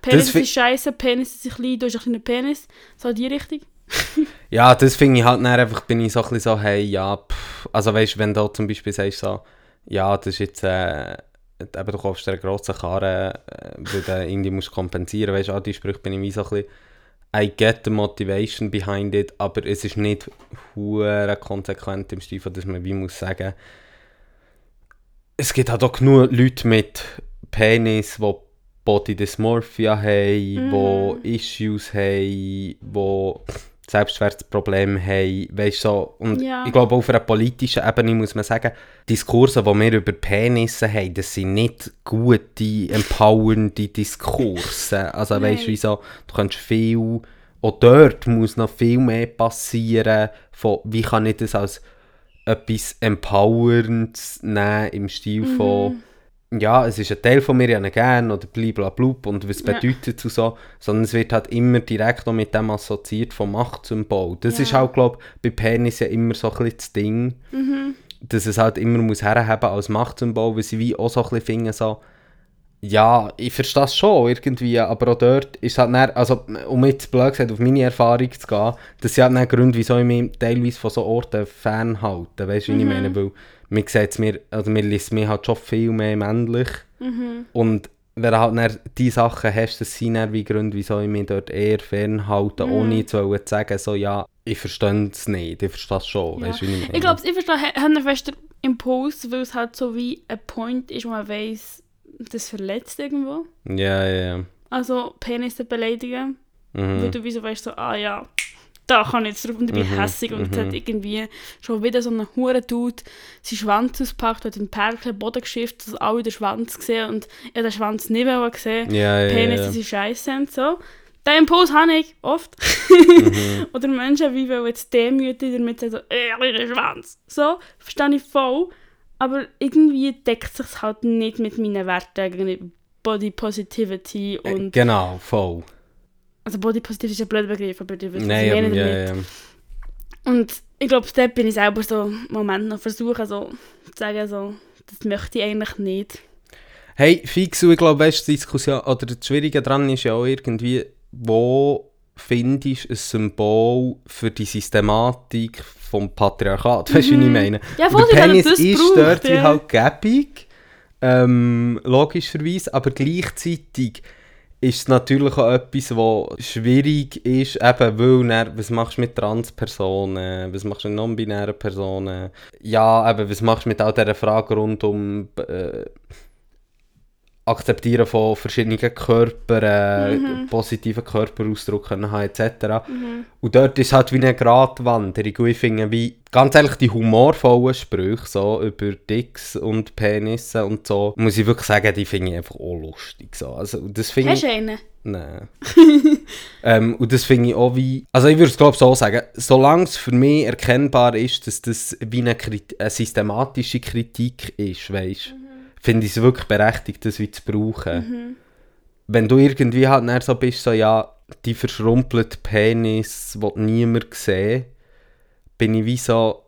Penis fi- ist scheiße, Penis ist klein, du hast einen kleinen Penis. So in die Richtung. Ja, das finde ich halt dann einfach, bin ich so ein bisschen so, hey, ja, pff. Also weißt du, wenn du zum Beispiel sagst so, ja, das ist jetzt, äh, eben, du kaufst dir eine grosse Karre, äh, weil du irgendwie musst kompensieren, weißt du, die Sprüche bin ich so ein bisschen, I get the motivation behind it, aber es ist nicht hure konsequent im Stil, dass man wie muss sagen, es gibt halt auch genug Leute mit Penis, die Body Dysmorphia haben, Mhm. die Issues haben, die Selbstwertprobleme haben, weißt so. Und Ja. ich glaube, auf einer politischen Ebene muss man sagen, Diskurse, die wir über Penisse haben, das sind nicht gute, empowernde Diskurse. Also weißt du, wieso, du kannst viel, auch dort muss noch viel mehr passieren, von wie kann ich das als etwas Empowerndes nehmen, im Stil von ja, es ist ein Teil von mir, ich habe ihn gerne oder blablabla und was Ja. bedeutet und so, sondern es wird halt immer direkt auch mit dem assoziiert vom Machtsymbol. Das Ja. ist halt, glaube ich, bei Penis ja immer so ein bisschen das Ding, Mhm. dass es halt immer muss herhaben als Machtsymbol, weil sie wie auch so ein bisschen finden, so, Ja, ich verstehe das schon irgendwie, aber auch dort ist halt dann, also um jetzt blöd gesagt auf meine Erfahrung zu gehen, das sind halt dann Gründe, wieso ich mich teilweise von so Orten fernhalte, weißt du, wie ich meine, weil mir sieht's mir, also mir liest mir halt schon viel mehr männlich und wenn du halt dann die Sachen hast, das sind dann wie Gründe, wieso ich mich dort eher fernhalte, ohne zu sagen, so ja, ich verstehe es nicht, ich verstehe es schon, Ja. weißt ich? Ich glaube, ich verstehe einen festen Impuls, weil es halt so wie ein Point ist, wo man weiss, das verletzt irgendwo. Ja, ja, ja. Also Penis beleidigen. Weil Mhm. du wieso weißt, so, ah ja, da kann ich jetzt drauf und ich bin Mhm, hässig und mhm. hat irgendwie schon wieder so ein hure Dude seinen Schwanz ausgepackt, hat den Perkel Boden geschifft, dass alle den Schwanz gesehen und er den Schwanz nicht mehr gesehen. Ja, ja, Penis, ja. das ist scheiße und so. Den Impuls habe ich oft. Mhm. Oder Menschen wie wollen jetzt demütig damit sagen, so, äh, den Schwanz. So, verstehe ich voll. Aber irgendwie deckt sich halt nicht mit meinen Werten gegenüber Body Positivity und... Genau, voll. Also Body Positivity ist ein blöder Begriff, aber du weißt, was ich Nein, meine aber, ja, ja. Und ich glaube, dort bin ich selber so im Moment noch versuchen, so zu sagen, so, das möchte ich eigentlich nicht. Hey, fix, ich glaube, weißt, die Diskussion, oder das Schwierige daran ist ja auch irgendwie, wo findest du ein Symbol für die Systematik vom Patriarchat? Weißt du, wie ich meine? Ja, voll, der er Penis ist braucht, dort wie ja. halt gäbig, ähm, logischerweise, aber gleichzeitig ist es natürlich auch etwas, was schwierig ist, eben weil, dann, was machst du mit Transpersonen, was machst du mit non-binären Personen, ja, eben, was machst du mit all dieser Fragen rund um äh, Akzeptieren von verschiedenen Körpern, Mhm. äh, positiven Körperausdruck können haben, etc. Und dort ist halt wie eine Gratwanderung. Und ich finde, wie, ganz ehrlich, die humorvollen Sprüche so über Dicks und Penisse und so, muss ich wirklich sagen, die finde ich einfach auch lustig. So. Also, das finde Hast ich... du einen? Nein. ähm, und das finde ich auch wie... Also ich würde es glaube so sagen, solange es für mich erkennbar ist, dass das wie eine, Krit eine systematische Kritik ist, weißt finde ich es wirklich berechtigt, das wie zu brauchen. Wenn du irgendwie halt dann so bist, so ja, die verschrumpelte Penis, die niemand sehen, bin ich wie so...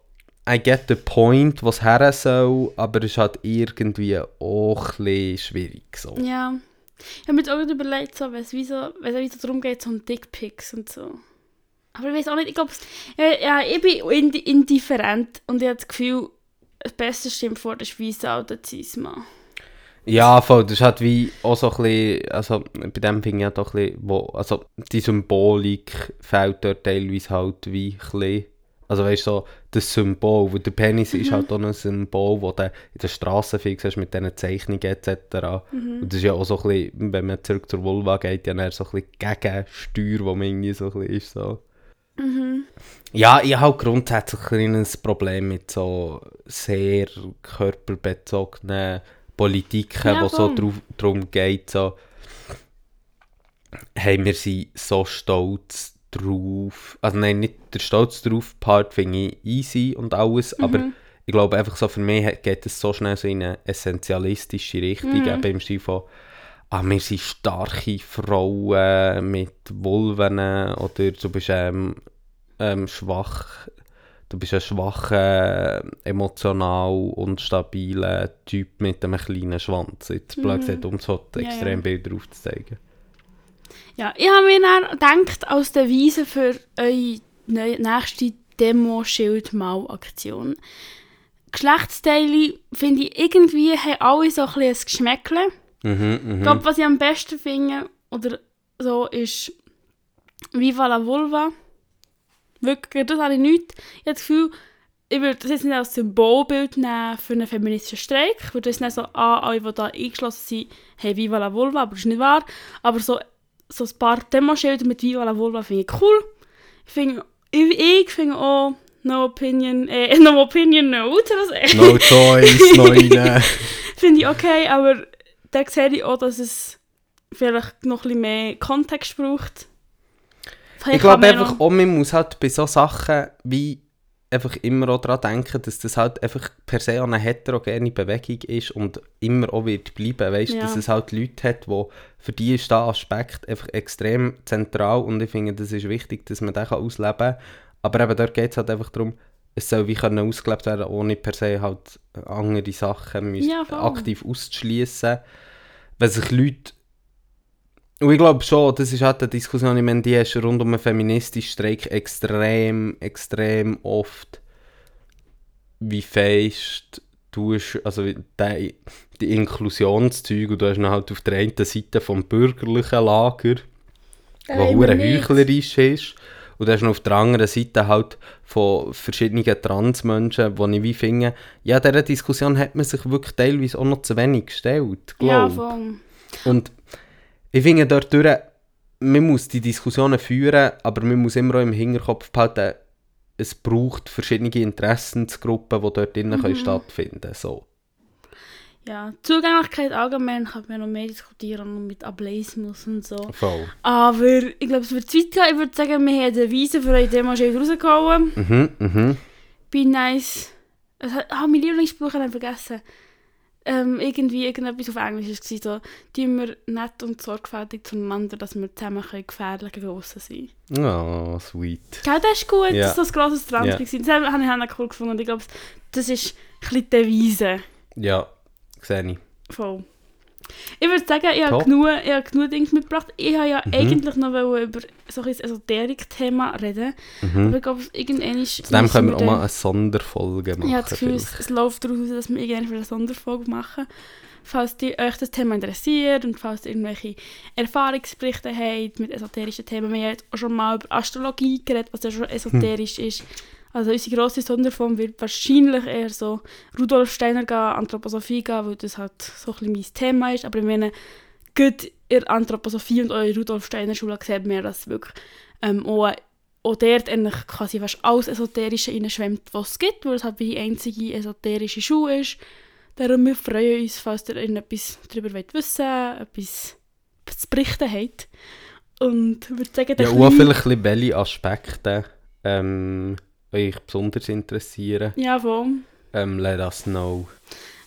I get the point, was her soll, aber es ist halt irgendwie auch ein schwierig. So. Ja. Ich habe mir jetzt auch überlegt, so, wenn es wie so, wie so darum geht, so um Dickpics und so. Aber ich weiß auch nicht, ich glaube, ja, ich bin indi indifferent und ich habe das Gefühl, das beste Schimpfwort ist weiße Autizismus. Ja, voll, das ist halt wie auch so ein bisschen, also bei dem finde ich halt auch ein bisschen, wo, also die Symbolik fehlt dort teilweise halt wie ein bisschen, also weißt du, so, das Symbol, weil der Penis ist halt auch ein Symbol, wo du in der Straße viel siehst mit diesen Zeichnungen etc. Und das ist ja auch so ein bisschen, wenn man zurück zur Vulva geht, ja dann so ein bisschen Gegensteuer, wo man irgendwie so ein bisschen ist, so. Ja, ich habe grundsätzlich ein Problem mit so sehr körperbezogenen Politiken, Ja, wo so darum geht, so. Hey, wir sind so stolz drauf. Also nein, nicht der Stolz drauf Part finde ich easy und alles, aber ich glaube einfach so, für mich geht es so schnell so in eine essentialistische Richtung, eben im Stil von ah, wir sind starke Frauen mit Vulven oder du bist ähm, ähm, schwach, du bist ein schwacher, emotional und stabiler Typ mit einem kleinen Schwanz. Jetzt blöd gesagt, um so Ja, ja. Extrembilder aufzuzeigen. Ja, ich habe mir dann gedacht, als Devise für eure nächste Demo-Schild-Mal-Aktion. Geschlechtsteile, finde ich, irgendwie haben alle so ein bisschen ein Geschmäckle. Mhm, mhm. Ich glaube, was ich am besten finde, oder so, ist Viva la Vulva. Wirklich, das habe ich nicht. Ich habe das Gefühl, ich würde das jetzt nicht als Symbolbild nehmen für einen feministischen Streik. Ich würde das nicht so, ah, alle, die da eingeschlossen sind, haben Viva la Vulva, aber das ist nicht wahr. Aber so, so ein paar Demoschilder mit Viva la Vulva finde ich cool. Ich finde, ich, ich finde auch No Opinion, äh, No Opinion, No, was No choice, no. Finde ich okay, aber da sehe ich auch, dass es vielleicht noch ein bisschen mehr Kontext braucht. Ich glaube einfach auch, man muss halt bei so Sachen wie einfach immer auch daran denken, dass das halt einfach per se eine heterogene Bewegung ist und immer auch wird bleiben. Weißt du, Ja. dass es halt Leute hat, wo für die ist der Aspekt einfach extrem zentral und ich finde, das ist wichtig, dass man den ausleben kann. Aber eben dort geht es halt einfach darum, es soll wie können ausgelebt werden, ohne per se halt andere Sachen müssen Ja, aktiv auszuschließen. wenn sich Leute und ich glaube schon, das ist halt eine Diskussion, ich meine, die ist rund um einen feministischen Streik extrem, extrem oft, wie fest du hast, also die, die Inklusionszüge und du hast halt auf der einen Seite vom bürgerlichen Lager, Äh, immer hure heuchlerisch ist, und du hast noch auf der anderen Seite halt von verschiedenen Transmenschen, wo ich wie finde, ja, dieser Diskussion hat man sich wirklich teilweise auch noch zu wenig gestellt, Ja, glaube voll. und ich finde dort durch, man muss die Diskussionen führen, aber man muss immer auch im Hinterkopf behalten, es braucht verschiedene Interessensgruppen, die dort drinnen können stattfinden so. Ja, Zugänglichkeit allgemein kann man noch mehr diskutieren und mit Ableismus und so. Voll. Aber ich glaube, es wird zu weit gehen. Ich würde sagen, wir haben den Wiese für Demo schon wieder rausgehauen. Mhm, mhm. Be nice. Es hat, ah, mein habe ich vergessen. Ähm, irgendwie irgendetwas auf Englisch war so, tun wir nett und sorgfältig zueinander, dass wir zusammen können gefährlich draussen sein Oh, sweet. können. das ist gut, Ja. dass das grosses Trans Ja. war. Das habe ich auch cool gefunden und ich glaube, das ist ein bisschen die Devise. Ja, sehe ich. Voll. Ich würde sagen, ich habe genug, ich habe genug Dinge mitgebracht. Ich habe ja Mhm. eigentlich noch über so ein Esoterik-Thema reden. Mhm. Aber ich glaube, irgendwann ist... Zu dem können wir auch mal eine Sonderfolge machen. Ich habe das Gefühl, es, es läuft daraus, dass wir irgendwann eine Sonderfolge machen. Falls die, euch das Thema interessiert und falls ihr irgendwelche Erfahrungsberichte habt mit esoterischen Themen. Wir haben jetzt auch schon mal über Astrologie geredet, was ja schon esoterisch ist. Also unsere grosse Sonderform wird wahrscheinlich eher so Rudolf Steiner gehen, Anthroposophie gehen, weil das halt so ein bisschen mein Thema ist. Aber ich meine, gut der Anthroposophie und eure Rudolf Steiner Schule sieht man, dass wirklich ähm, auch, auch dort eigentlich quasi fast alles Esoterische reinschwemmt, was es gibt, weil es halt wie die einzige esoterische Schule ist. Darum wir freuen uns, falls ihr irgendetwas darüber wollt wissen etwas zu berichten habt. Und würde sagen, Ja, auch vielleicht ein bisschen, welche Aspekte ähm, euch besonders interessieren. Ja, voll. Ähm, let us know.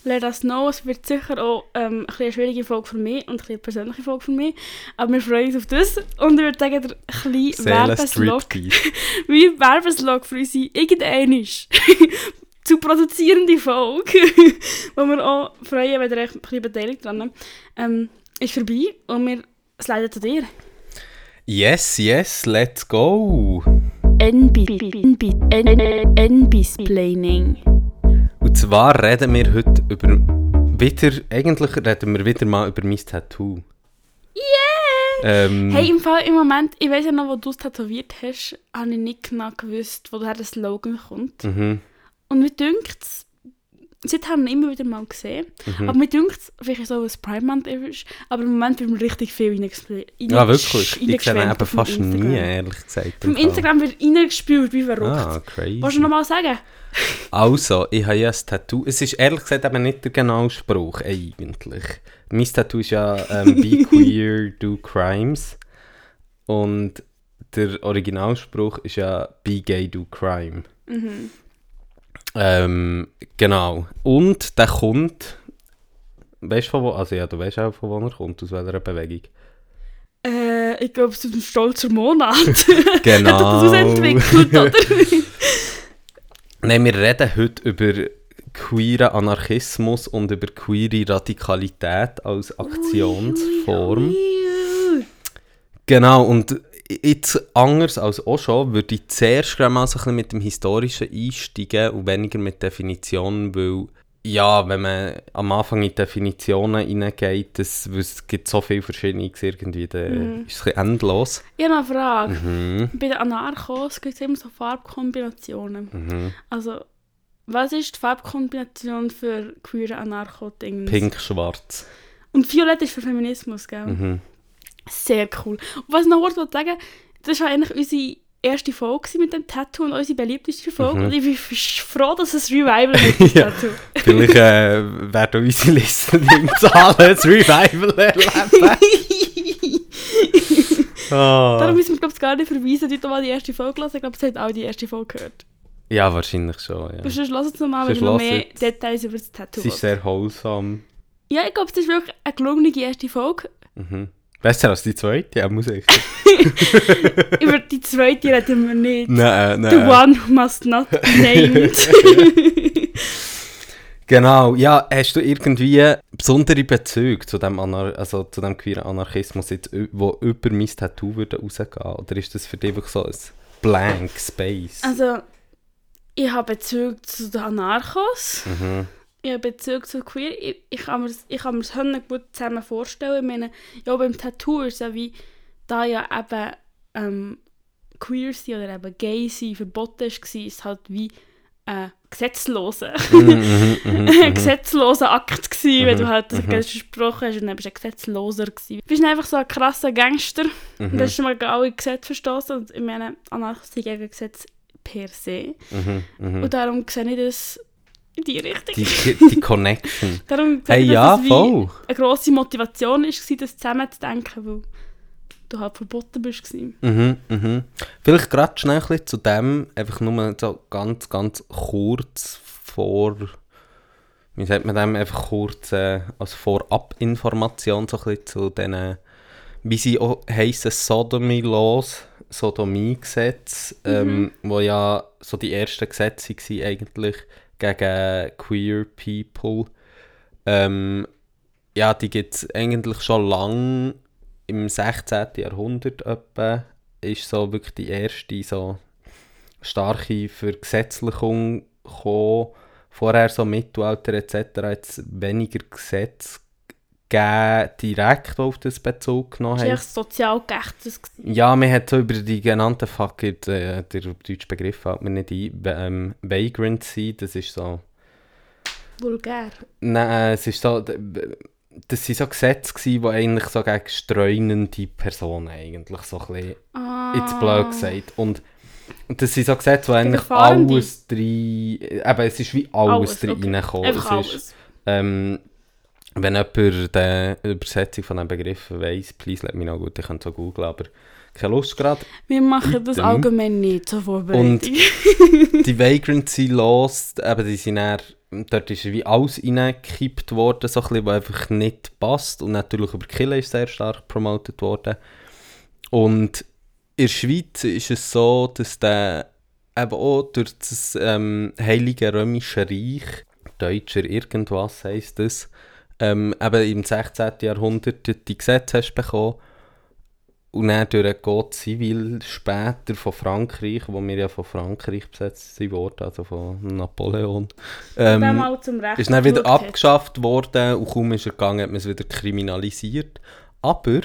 Let us know. Es wird sicher auch ähm, eine schwierige Folge für mich und eine persönliche Folge für mich. Aber wir freuen uns auf das. Und ich würde sagen, der kleine Werbeslog, wie Werbeslog für unsere irgendeine zu produzierende Folge, wo wir auch freuen, wenn ihr euch ein bisschen beteiligt dran ähm, ist vorbei und wir sliden zu dir. Yes, yes, let's go! NB-Splaining. Und zwar reden wir heute über. Wieder, eigentlich reden wir wieder mal über mein Tattoo. Yeah! Ähm, Hey, im Fall im Moment, ich weiß ja noch, wo du es tätowiert hast, habe ich nicht genau gewusst, woher der Slogan kommt. Mhm, Und mir dünkt es, seitdem habe ich ihn immer wieder mal gesehen, mhm. aber mir dünkt es, vielleicht so ein Prime Month ist, aber im Moment wird mir richtig viel reingespült. Ja, wirklich. Ich sehe eben fast nie, ehrlich gesagt. Vom. Instagram wird reingespült, wie verrückt. Ah, crazy. Willst du noch mal sagen? Also, ich habe ja ein Tattoo. Es ist ehrlich gesagt eben nicht der genaue Spruch, eigentlich. Mein Tattoo ist ja ähm, Be queer, do crimes. Und der Originalspruch ist ja Be gay, do crime. Mhm. Ähm, genau. Und der kommt. Weißt du von wo? Also ja, du weißt auch von wo er kommt, aus welcher Bewegung. Äh, ich glaube, es ist ein stolzer Monat. Genau. Hat er das entwickelt, oder? Nein, wir reden heute über queeren Anarchismus und über queere Radikalität als Aktionsform. Ui, ui, ui. Genau, und jetzt anders als auch schon, würde ich zuerst mal so ein bisschen mit dem Historischen einsteigen und weniger mit Definitionen, weil ja, wenn man am Anfang in Definitionen hineingeht, das, es gibt so viele verschiedene irgendwie, dann ist es endlos. Ich habe eine Frage. Mhm. Bei den Anarchos gibt es immer so Farbkombinationen. Mhm. Also, was ist die Farbkombination für queere anarcho-Dings? Pink-schwarz. Und Violett ist für Feminismus, gell? Mhm. Sehr cool. Und was ich noch kurz wollte sagen das war eigentlich unsere erste Folge mit dem Tattoo und unsere beliebteste Folge. Mhm. Und ich bin froh, dass es Revival hat, das Ja. Tattoo. Vielleicht äh, werden unsere Listening Zahlen das Revival erleben. Darum Ah. müssen wir, glaube ich, gar nicht verweisen, die mal die erste Folge lassen. Ich glaube, sie haben auch die erste Folge gehört. Ja, wahrscheinlich schon. Ja. Aber sonst lass es nochmal, wenn du noch mehr jetzt. Details über das Tattoo Es ist sehr wholesome. Ja, ich glaube, es ist wirklich eine gelungene erste Folge. Mhm. Besser als die zweite, ja, muss ich. über die zweite reden wir nicht. nein, The nein. one who must not be named. Genau, ja, hast du irgendwie besondere Bezüge zu dem, Anar also zu dem queeren Anarchismus, jetzt, wo über mein Tattoo würde rausgehen? Oder ist das für dich wirklich so ein blank Space? Also, ich habe Bezug zu den Anarchos. Mhm. Habe Bezug zu Queer. Ich, ich kann mir ich kann das Hölle gut zusammen vorstellen. Ich meine, ja, beim Tattoo ist es ja wie, da ja eben ähm, queer sein oder eben gay sein verboten war, ist es halt wie ein gesetzloser, Mhm, mhm, mhm, ein mhm. gesetzloser Akt gewesen, wenn du halt das gesprochen hast und dann bist du ein Gesetzloser gewesen. Du bist einfach so ein krasser Gangster und hast schon mal alle Gesetze verstoßen und ich meine, Anarchos sind gegen Gesetze per se. Und darum sehe ich das in die Richtung. Die, die Connection. Darum Hey, ich, dass ja, voll. eine grosse Motivation war, das zusammenzudenken, weil du halt verboten bist. Mhm, mhm. Vielleicht gerade schnell ein zu dem, einfach nur so ganz, ganz kurz vor, wie sagt man dem, einfach kurz äh, als Vorab-Information so ein bisschen zu diesen, wie sie auch heissen, Sodomy Laws, Sodomie-Gesetze, ähm, wo ja so die ersten Gesetze waren eigentlich gegen queer people. Ähm, ja, die gibt es eigentlich schon lange im 16. Jahrhundert etwa ist so wirklich die erste so starke Vergesetzlichung gekommen. Vorher so Mittelalter etc. jetzt weniger Gesetze gegeben, direkt, auf das Bezug genommen Das haben. war echt sozial gerechtes. Ja, man hat so über die genannten Fuck it, äh, der deutsche Begriff fällt mir nicht ein, ähm, Vagrancy, das ist so... Vulgär. Nein, es ist so... Das waren so Gesetze, gewesen, die eigentlich so gegen streunende Personen eigentlich so ein bisschen Ah. jetzt blöd gesagt. Und das sind so Gesetze, wo eigentlich alles drin... Eben, es ist wie alles, Alles, drin okay. reingekommen. Einfach Es ist, alles. ähm, wenn jemand die Übersetzung von diesem Begriff weiss, please let me know. Gut, ich kann es so googeln, aber keine Lust gerade. Wir machen das allgemein nicht, so Vorbereitung. die Vagrancy Laws, eben, die sind dann, dort ist wie alles reingekippt worden, so ein bisschen, was einfach nicht passt. Und natürlich über Killen ist sehr stark promotet worden. Und in der Schweiz ist es so, dass der eben auch durch das ähm, Heilige Römische Reich, Deutscher irgendwas heisst das, ähm, eben im 16. Jahrhundert die Gesetze hast bekommen. Und dann durch den Code Civil später von Frankreich, wo wir ja von Frankreich besetzt sind worden, also von Napoleon, Dann ähm, Recht ist dann wieder geschaut hat. abgeschafft worden und kaum ist er gegangen, hat man es wieder kriminalisiert. Aber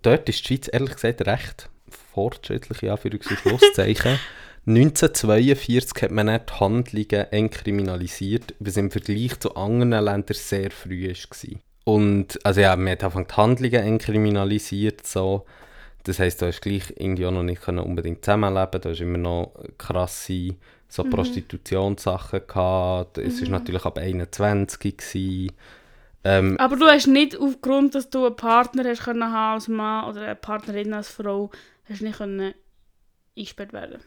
dort ist die Schweiz ehrlich gesagt recht fortschrittlich, ja, für und Schlusszeichen. 1942 hat man dann die Handlungen entkriminalisiert, was im Vergleich zu anderen Ländern sehr früh war. Und, also ja, man hat angefangen die Handlungen entkriminalisiert, so. Das heisst, du hast gleich irgendwie auch noch nicht unbedingt zusammenleben Du hast immer noch krasse so Prostitutionssachen gehabt. Es war natürlich ab 21 gewesen. Ähm, Aber du hast nicht aufgrund, dass du einen Partner hast können als Mann oder eine Partnerin als Frau, hast nicht können eingesperrt werden.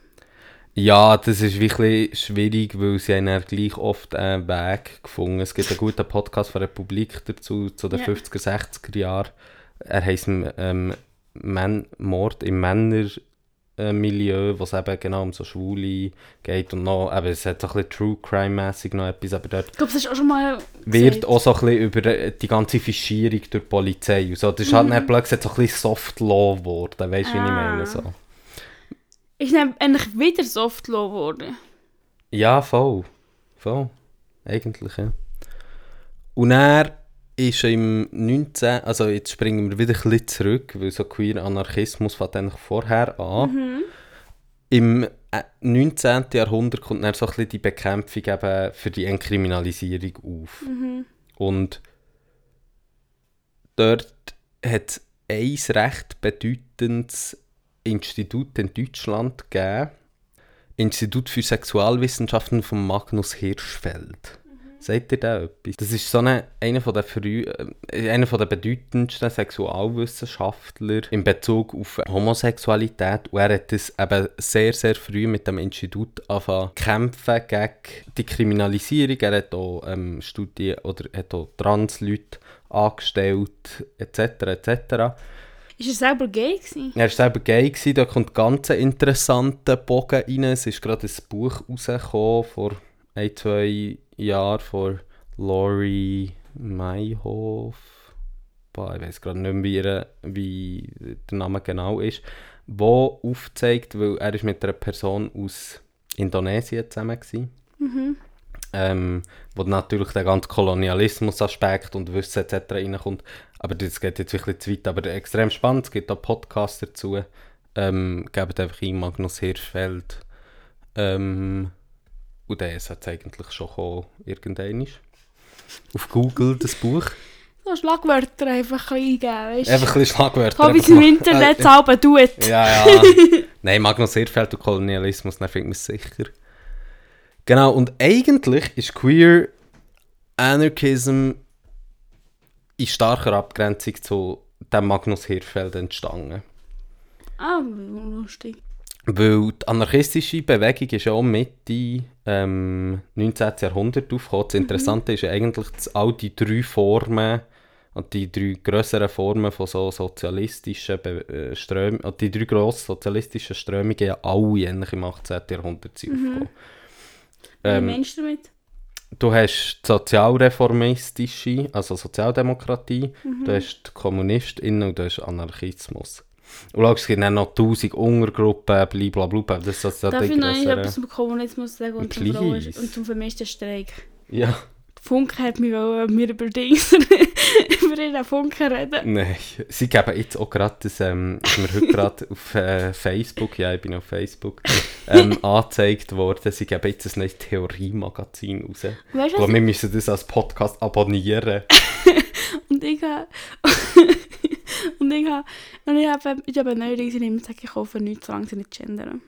Ja, das ist wirklich schwierig, weil sie haben gleich oft einen Weg gefunden. Es gibt einen guten Podcast von Republik dazu, zu den Ja. 50er, 60er Jahren. Er heisst ähm, Men Mord im Männermilieu, Milieu, wo es eben genau um so Schwule geht und noch, eben, es hat so ein bisschen True Crime-mässig noch etwas, aber dort Ich glaube, das ist auch schon mal wird gesagt. auch so ein bisschen über äh, die ganze Fischierung durch die Polizei und so. Das ist halt dann plötzlich so ein bisschen Soft Law geworden, weißt du, wie ich Mhm. Ah. meine? So. Ist dann eigentlich wieder Soft Law geworden. Ja, voll. Voll. Eigentlich, ja. Und er ist im 19. Also jetzt springen wir wieder ein bisschen zurück, weil so queer Anarchismus fängt eigentlich vorher an. Mhm. Im äh, 19. Jahrhundert kommt dann so ein bisschen die Bekämpfung eben für die Entkriminalisierung auf. Mhm. Und dort hat es ein recht bedeutendes Institut in Deutschland gegeben. Institut für Sexualwissenschaften von Magnus Hirschfeld. Sagt ihr da etwas? Das ist so eine, einer, von der früh, äh, einer von der bedeutendsten Sexualwissenschaftler in Bezug auf Homosexualität. Und er hat das eben sehr, sehr früh mit dem Institut angefangen kämpfen gegen die Kriminalisierung. Er hat auch ähm, Studien oder hat auch Transleute angestellt, etc. etc. Ist er selber gay gewesen? Er war selber gay, gewesen, da kommt ganz interessanter Bogen rein. Es ist gerade ein Buch rausgekommen vor ein, zwei Jahren von Laurie Mayhoff. Ich weiß gerade nicht mehr, wie der Name genau ist. Wo aufzeigt, weil er ist mit einer Person aus Indonesien zusammen war. Mhm. Ähm, wo natürlich der ganze Kolonialismus-Aspekt und Wissen etc. reinkommt. Aber das geht jetzt wirklich zu weit. Aber extrem spannend, es gibt auch Podcasts dazu. Ähm, gebt einfach ein Magnus Hirschfeld. Ähm, und der ist jetzt eigentlich schon gekommen, irgendwann. Auf Google, das Buch. So Schlagwörter einfach ein bisschen eingeben, weißt du? Einfach ein bisschen Schlagwörter. Es einfach im Internet Äh, selber tut. Ja, ja. Nein, Magnus Hirschfeld und Kolonialismus, dann findet man es sicher. Genau, und eigentlich ist Queer Anarchism in starker Abgrenzung zu dem Magnus Hirschfeld entstanden. Ah, lustig. Weil die anarchistische Bewegung ist ja auch Mitte ähm, 19. Jahrhundert aufgekommen. Das Interessante ist ja eigentlich, dass all die drei Formen, und die drei grösseren Formen von so sozialistischen Be äh, Strömungen, und die drei grossen sozialistischen Strömungen ja alle eigentlich im 18. Jahrhundert sind aufgekommen. Ähm, meinst du damit? Du hast die sozialreformistische, also Sozialdemokratie, du hast die KommunistInnen und du hast Anarchismus. Und schau, es gibt dann noch tausend Untergruppen, blablabla, das ist so Darf ich noch etwas zum Kommunismus sagen und zum, und zum vermissten Streik? Ja, Funke hat mich wollen, mir über Dings, über ihren Funke reden. nein. Sie geben jetzt auch gerade, das ähm, mir heute gerade auf äh, Facebook, ja, ich bin auf Facebook, ähm, angezeigt worden, sie geben jetzt ein neues Theorie-Magazin raus. Weißt du, was wir müssen das als Podcast abonnieren. Und ich habe... und ich habe... Und ich habe... Ich habe neulich immer gesagt, ich kaufe nichts, solange sie nicht gendern.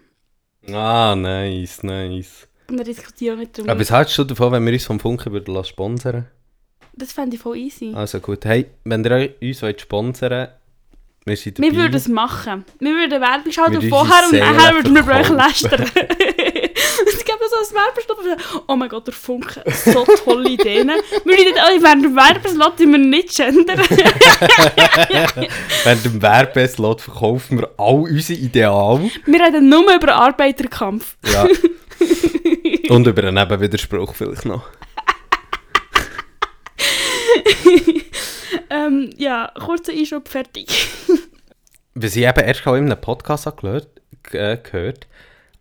Ah, nice, nice. Und dann diskutiere ich nicht Aber darüber. was hältst du davon, wenn wir uns vom Funken würden lassen sponsern Das fände ich voll easy. Also gut, hey, wenn ihr uns wollt sponsern wir sind dabei. Wir würden es machen. Wir würden Werbung schalten vorher und nachher würden wir euch lästern. es gibt so ein Werbestopp. Oh mein Gott, der Funke, so tolle Ideen. Wir würden alle während dem Werbeslot immer nicht gendern. Während dem Werbeslot verkaufen wir all unsere Ideale. wir reden nur über Arbeiterkampf. Ja. Und über einen Nebenwiderspruch vielleicht noch. Ähm, ja, kurzer Einschub, fertig. Was ich eben erst auch in einem Podcast gehört, äh, gehört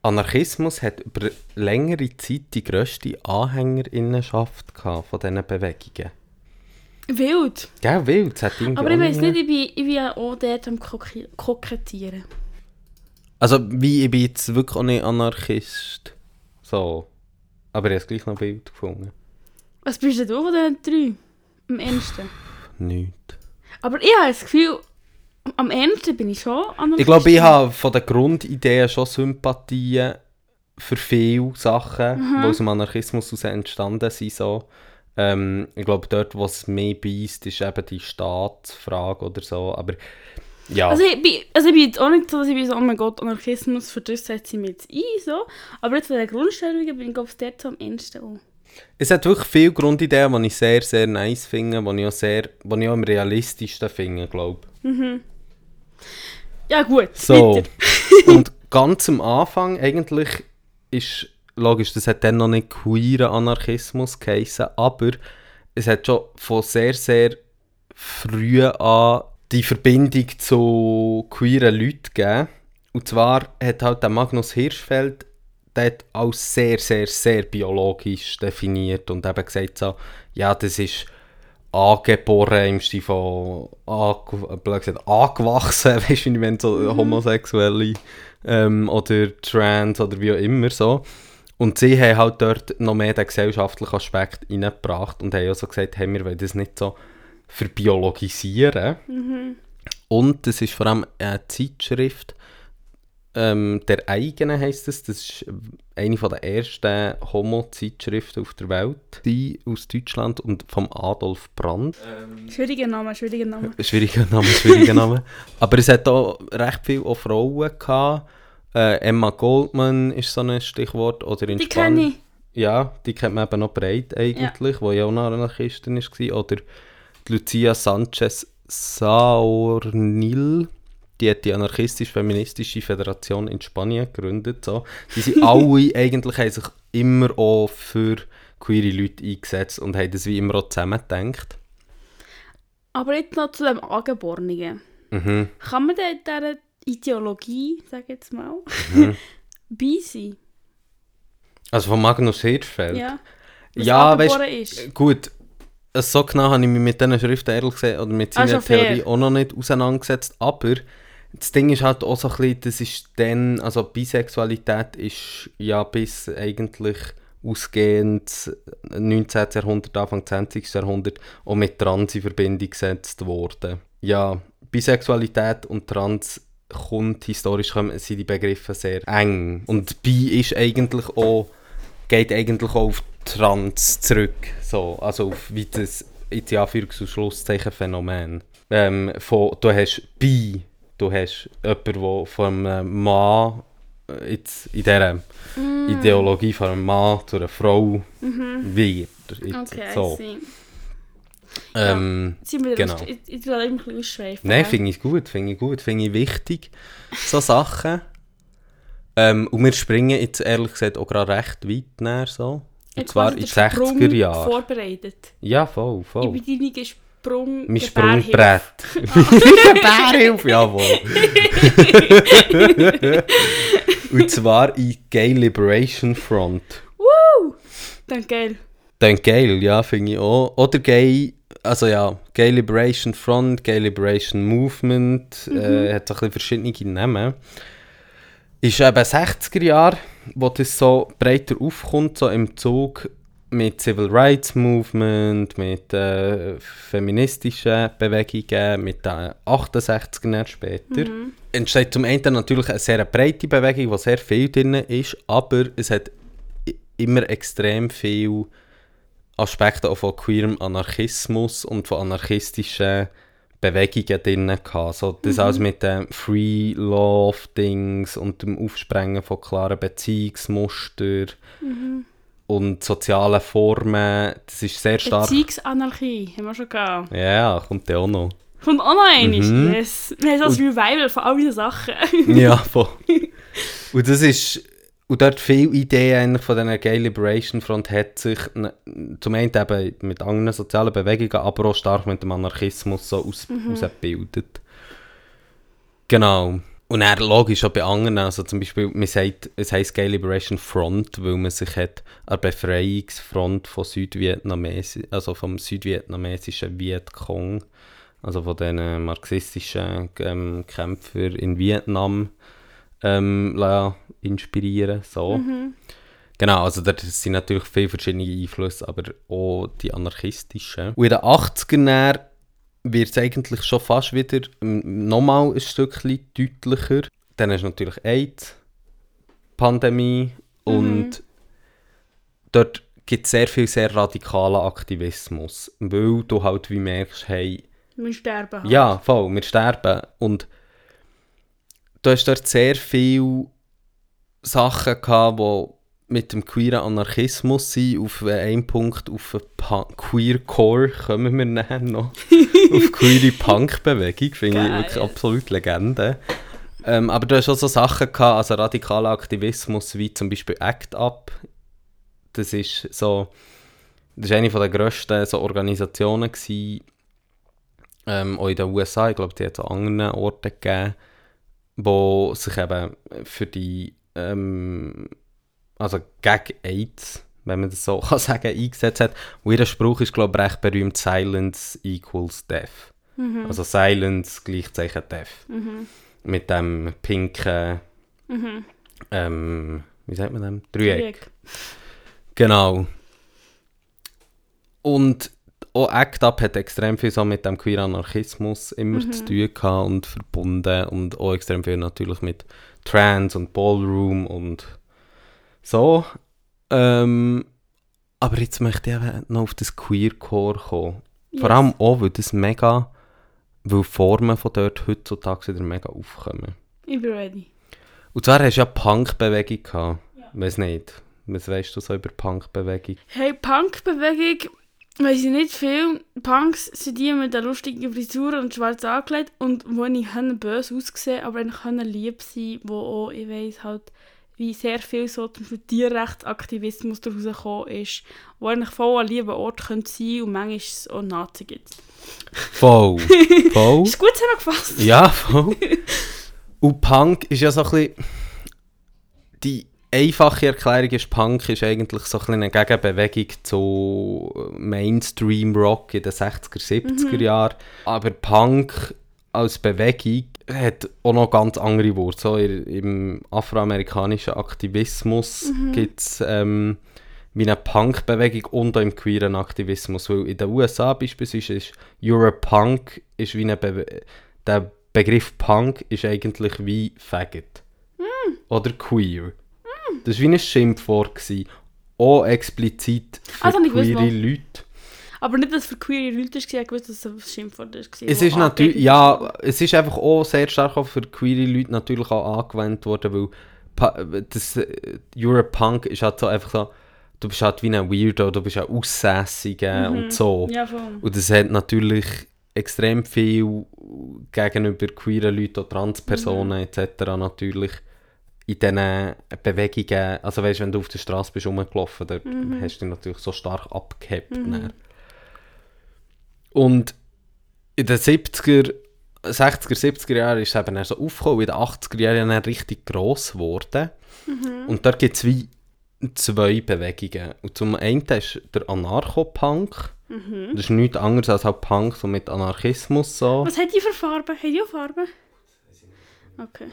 Anarchismus hat über längere Zeit die grösste Anhängerinnenschaft gehabt von diesen Bewegungen. Wild. Gell, wild, hat Aber ich weiß nicht, ich bin, ich bin ja auch dort am Kokettieren. Also, wie, ich bin jetzt wirklich auch nicht Anarchist. So. Aber ich habe es gleich noch wild gefunden. Was bist denn du von den drei? Am ernsten. Nicht. Aber ich habe das Gefühl, am ernsten bin ich schon Ich glaube, ich habe von den Grundideen schon Sympathien für viele Sachen, die aus dem Anarchismus heraus entstanden sind. So. Ähm, ich glaube, dort, wo es mehr beißt, ist eben die Staatsfrage oder so. Aber ja, Also ich, bin, also ich bin jetzt auch nicht so, dass ich bin so, oh mein Gott, Anarchismus, für das setze ich mich jetzt ein, so. Aber jetzt von den Grundstellungen bin ich, glaube ich, dort so am ernsten auch. Es hat wirklich viele Grundideen, die ich sehr, sehr nice finde, die ich auch, sehr, die ich auch am realistischsten finde, glaube Ja gut, So. Und ganz am Anfang eigentlich ist logisch, das hat dann noch nicht queeren Anarchismus geheissen, aber es hat schon von sehr, sehr früh an die Verbindung zu queeren Leuten gegeben. Und zwar hat halt der Magnus Hirschfeld der hat als sehr, sehr, sehr biologisch definiert und eben gesagt so, ja, das ist angeboren im Stil von ange gesagt, angewachsen, weißt du, wenn so Homosexuelle ähm, oder Trans oder wie auch immer so. Und sie haben halt dort noch mehr den gesellschaftlichen Aspekt reingebracht und haben auch so gesagt, hey, wir wollen das nicht so verbiologisieren. Und das ist vor allem eine Zeitschrift, ähm, der eigene heisst es. Das ist eine von der ersten Homo-Zeitschriften auf der Welt, die aus Deutschland und vom Adolf Brandt. Schwieriger Name, schwieriger Name. Schwieriger Name, schwieriger Name. Aber es hat auch recht viele auch Frauen gehabt. Äh, Emma Goldman ist so ein Stichwort. Oder in Die kenne ich. Ja, die kennt man eben noch breit eigentlich, wo ja auch noch eine Anarchistin war. Oder die Lucia Sanchez Saornil, die hat die anarchistisch-feministische Föderation in Spanien gegründet. So. Die sind alle eigentlich haben sich immer auch für queere Leute eingesetzt und haben das wie immer auch zusammengedacht. Aber jetzt noch zu dem Angeborenen. Mhm. Kann man denn dieser Ideologie, sag ich jetzt mal, Mhm. bei sein? Also von Magnus Hirschfeld? Ja. Was Ja, weißt ist. Gut, so genau habe ich mich mit diesen Schriften ehrlich gesagt oder mit seiner fair. Theorie auch noch nicht auseinandergesetzt. Aber das Ding ist halt auch so ein bisschen, das ist dann, also Bisexualität ist ja bis eigentlich ausgehend 19. Jahrhundert, Anfang 20. Jahrhundert auch mit Trans in Verbindung gesetzt worden. Ja, Bisexualität und Trans kommt historisch kommen, sind die Begriffe sehr eng. Und Bi ist eigentlich auch geht eigentlich auch auf Trans zurück. So, also auf wie das in Anführungs- und Schlusszeichen Phänomen. Ähm, von, du hast Bi, du hast jemanden, der von einem Mann jetzt in dieser Ideologie von einem Mann zu einer Frau wird. Jetzt, Okay, so. Ähm, Sind wir Genau. Ich, ich will ein bisschen ausschweifen. Nein, finde ich gut, finde ich gut, finde ich wichtig, so Sachen. Ähm, und wir springen jetzt ehrlich gesagt auch gerade recht weit näher so. Und Jetzt zwar in den Sprung 60er Jahre. vorbereitet. Ja, voll, voll. Ich bin deine Sprung... Mein Gebärhilfe. Sprungbrett. Bärhilfe, jawohl. Und zwar in Gay Liberation Front. Woo! Dann geil. Dann geil, ja, finde ich auch. Oder Gay, also ja, Gay Liberation Front, Gay Liberation Movement, äh, hat so ein bisschen verschiedene Namen. Ist eben 60er Jahre, wo das so breiter aufkommt, so im Zug mit Civil Rights Movement, mit äh, feministischen Bewegungen, mit den 68er Jahren später. Entsteht zum einen natürlich eine sehr breite Bewegung, wo sehr viel drin ist, aber es hat immer extrem viel Aspekte auch von queerem Anarchismus und von anarchistischen Bewegungen drin gehabt. So, das alles mit dem Free Love Dings und dem Aufsprengen von klaren Beziehungsmustern und sozialen Formen. Das ist sehr stark. Beziehungsanarchie haben wir schon gehabt. Ja, kommt ja auch noch. Kommt auch noch einmal. Mhm. Yes. Wir haben so ein Revival von all diesen Sachen. ja, voll. Und das ist. Und dort viele Ideen eigentlich von dieser Gay Liberation Front hat sich zum einen eben mit anderen sozialen Bewegungen, aber auch stark mit dem Anarchismus so aus, ausgebildet. Genau. Und er logisch auch bei anderen, also zum Beispiel, man sagt, es heisst Gay Liberation Front, weil man sich hat an Befreiungsfront von Südvietnamesi also vom südvietnamesischen Vietcong, also von den marxistischen ähm, Kämpfern in Vietnam, ähm, inspirieren. So. Genau, also da sind natürlich viele verschiedene Einflüsse, aber auch die anarchistischen. Und in den 80ern dann wird es eigentlich schon fast wieder ähm, nochmal ein Stückchen deutlicher. Dann ist natürlich AIDS, Pandemie und dort gibt es sehr viel sehr radikalen Aktivismus, weil du halt wie merkst, hey, Wir sterben halt. ja, voll, wir sterben. Und du hast dort sehr viele Sachen gehabt, die mit dem queeren Anarchismus sind. Auf einen Punkt, auf Queer Core kommen wir nachher noch. auf queere Punk-Bewegung, finde ich wirklich absolut Legende. Ähm, aber du hast auch so Sachen gehabt, also radikaler Aktivismus, wie zum Beispiel Act Up. Das ist so, das ist eine von der grössten so Organisationen gewesen, ähm, auch in den USA, ich glaube, die hat es an anderen Orten gegeben, wo sich eben für die, ähm, also gegen AIDS, wenn man das so kann sagen, eingesetzt hat. Und ihr Spruch ist, glaube ich, recht berühmt, Silence equals Death. Also Silence gleichzeichen Death. Mit dem pinken, ähm, wie sagt man dem? Dreieck. Krieg. Genau. Und auch Act Up hat extrem viel so mit dem queer Anarchismus immer zu tun gehabt und verbunden und auch extrem viel natürlich mit Trans und Ballroom und so. Ähm, aber jetzt möchte ich noch auf das Queercore kommen. Vor Yes. allem auch, weil das mega, weil Formen von dort heutzutage wieder mega aufkommen. Ich bin ready. Und zwar hast du ja Punk-Bewegung gehabt. Ja. Weiß nicht. Was weißt du so über Punk-Bewegung? Hey, Punk-Bewegung, weiß ich nicht viel. Punks sind die mit der lustigen Frisur und schwarz angelegt und wo ich böse aussehen, aber eigentlich lieb sein, wo auch, ich weiss, halt wie sehr viel so zum Beispiel Tierrechtsaktivismus daraus gekommen ist, wo eigentlich voll ein lieber Ort könnte sein und manchmal es auch Nazi gibt. Voll. Voll. Ist gut zusammengefasst. Ja, voll. Und Punk ist ja so ein bisschen... Die einfache Erklärung ist, Punk ist eigentlich so ein bisschen eine Gegenbewegung zu Mainstream-Rock in den 60er, 70er Jahren. Aber Punk als Bewegung hat auch noch ganz andere Wurzeln. So Im afroamerikanischen Aktivismus gibt es ähm, wie eine Punk-Bewegung und auch im queeren Aktivismus. Weil in den USA beispielsweise ist Europunk ist wie eine Bewe der Begriff Punk ist eigentlich wie Faggot. Oder queer. Das war wie ein Schimpfwort. Gewesen. Auch explizit für gewusst, queere. Leute. Aber nicht, dass es für queere Leute war, ich wusste, dass es ein Schimpfwort war. Es ist natürlich, ja, es ist einfach auch sehr stark auch für queere Leute natürlich auch angewendet worden, weil das äh, Europunk ist halt so einfach so, du bist halt wie ein Weirdo, du bist ein Aussässiger und so. Mhm. Ja. Und das hat natürlich extrem viel gegenüber queeren Leuten, auch Transpersonen etc. natürlich in diesen Bewegungen, also weißt du, wenn du auf der Straße bist rumgelaufen, dort hast du dich natürlich so stark abgehebt. dann. Und in den 70er, 60er, 70er Jahren ist es eben so aufgekommen, in den 80er Jahren dann richtig gross geworden. Und da gibt es wie zwei Bewegungen. Und zum einen ist der Anarcho-Punk. Das ist nichts anderes als halt Punk so mit Anarchismus. So. Was hat die für Farben? Hat die auch Farben? Okay.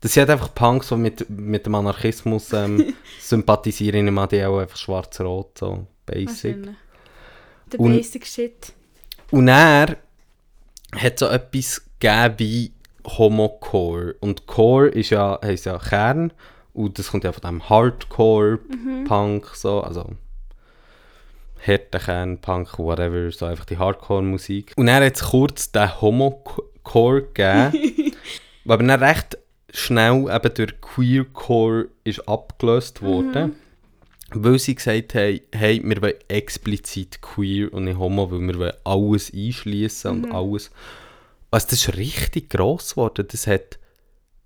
Das sind einfach Punks, die mit, mit dem Anarchismus ähm, sympathisieren. Ich meine, die auch einfach schwarz-rot, so basic. Der Basic Shit. Und er hat so etwas gegeben wie Homocore. Und Core ist ja, heisst ja Kern. Und das kommt ja von dem Hardcore-Punk, so, also Härtekern, Punk, whatever, so einfach die Hardcore-Musik. Und er hat es kurz den Homocore gegeben, aber dann recht schnell eben durch Queercore ist abgelöst worden. Weil sie gesagt haben, hey, wir wollen explizit queer und nicht homo, weil wir wollen alles einschließen und alles. Also das ist richtig gross geworden. Das hat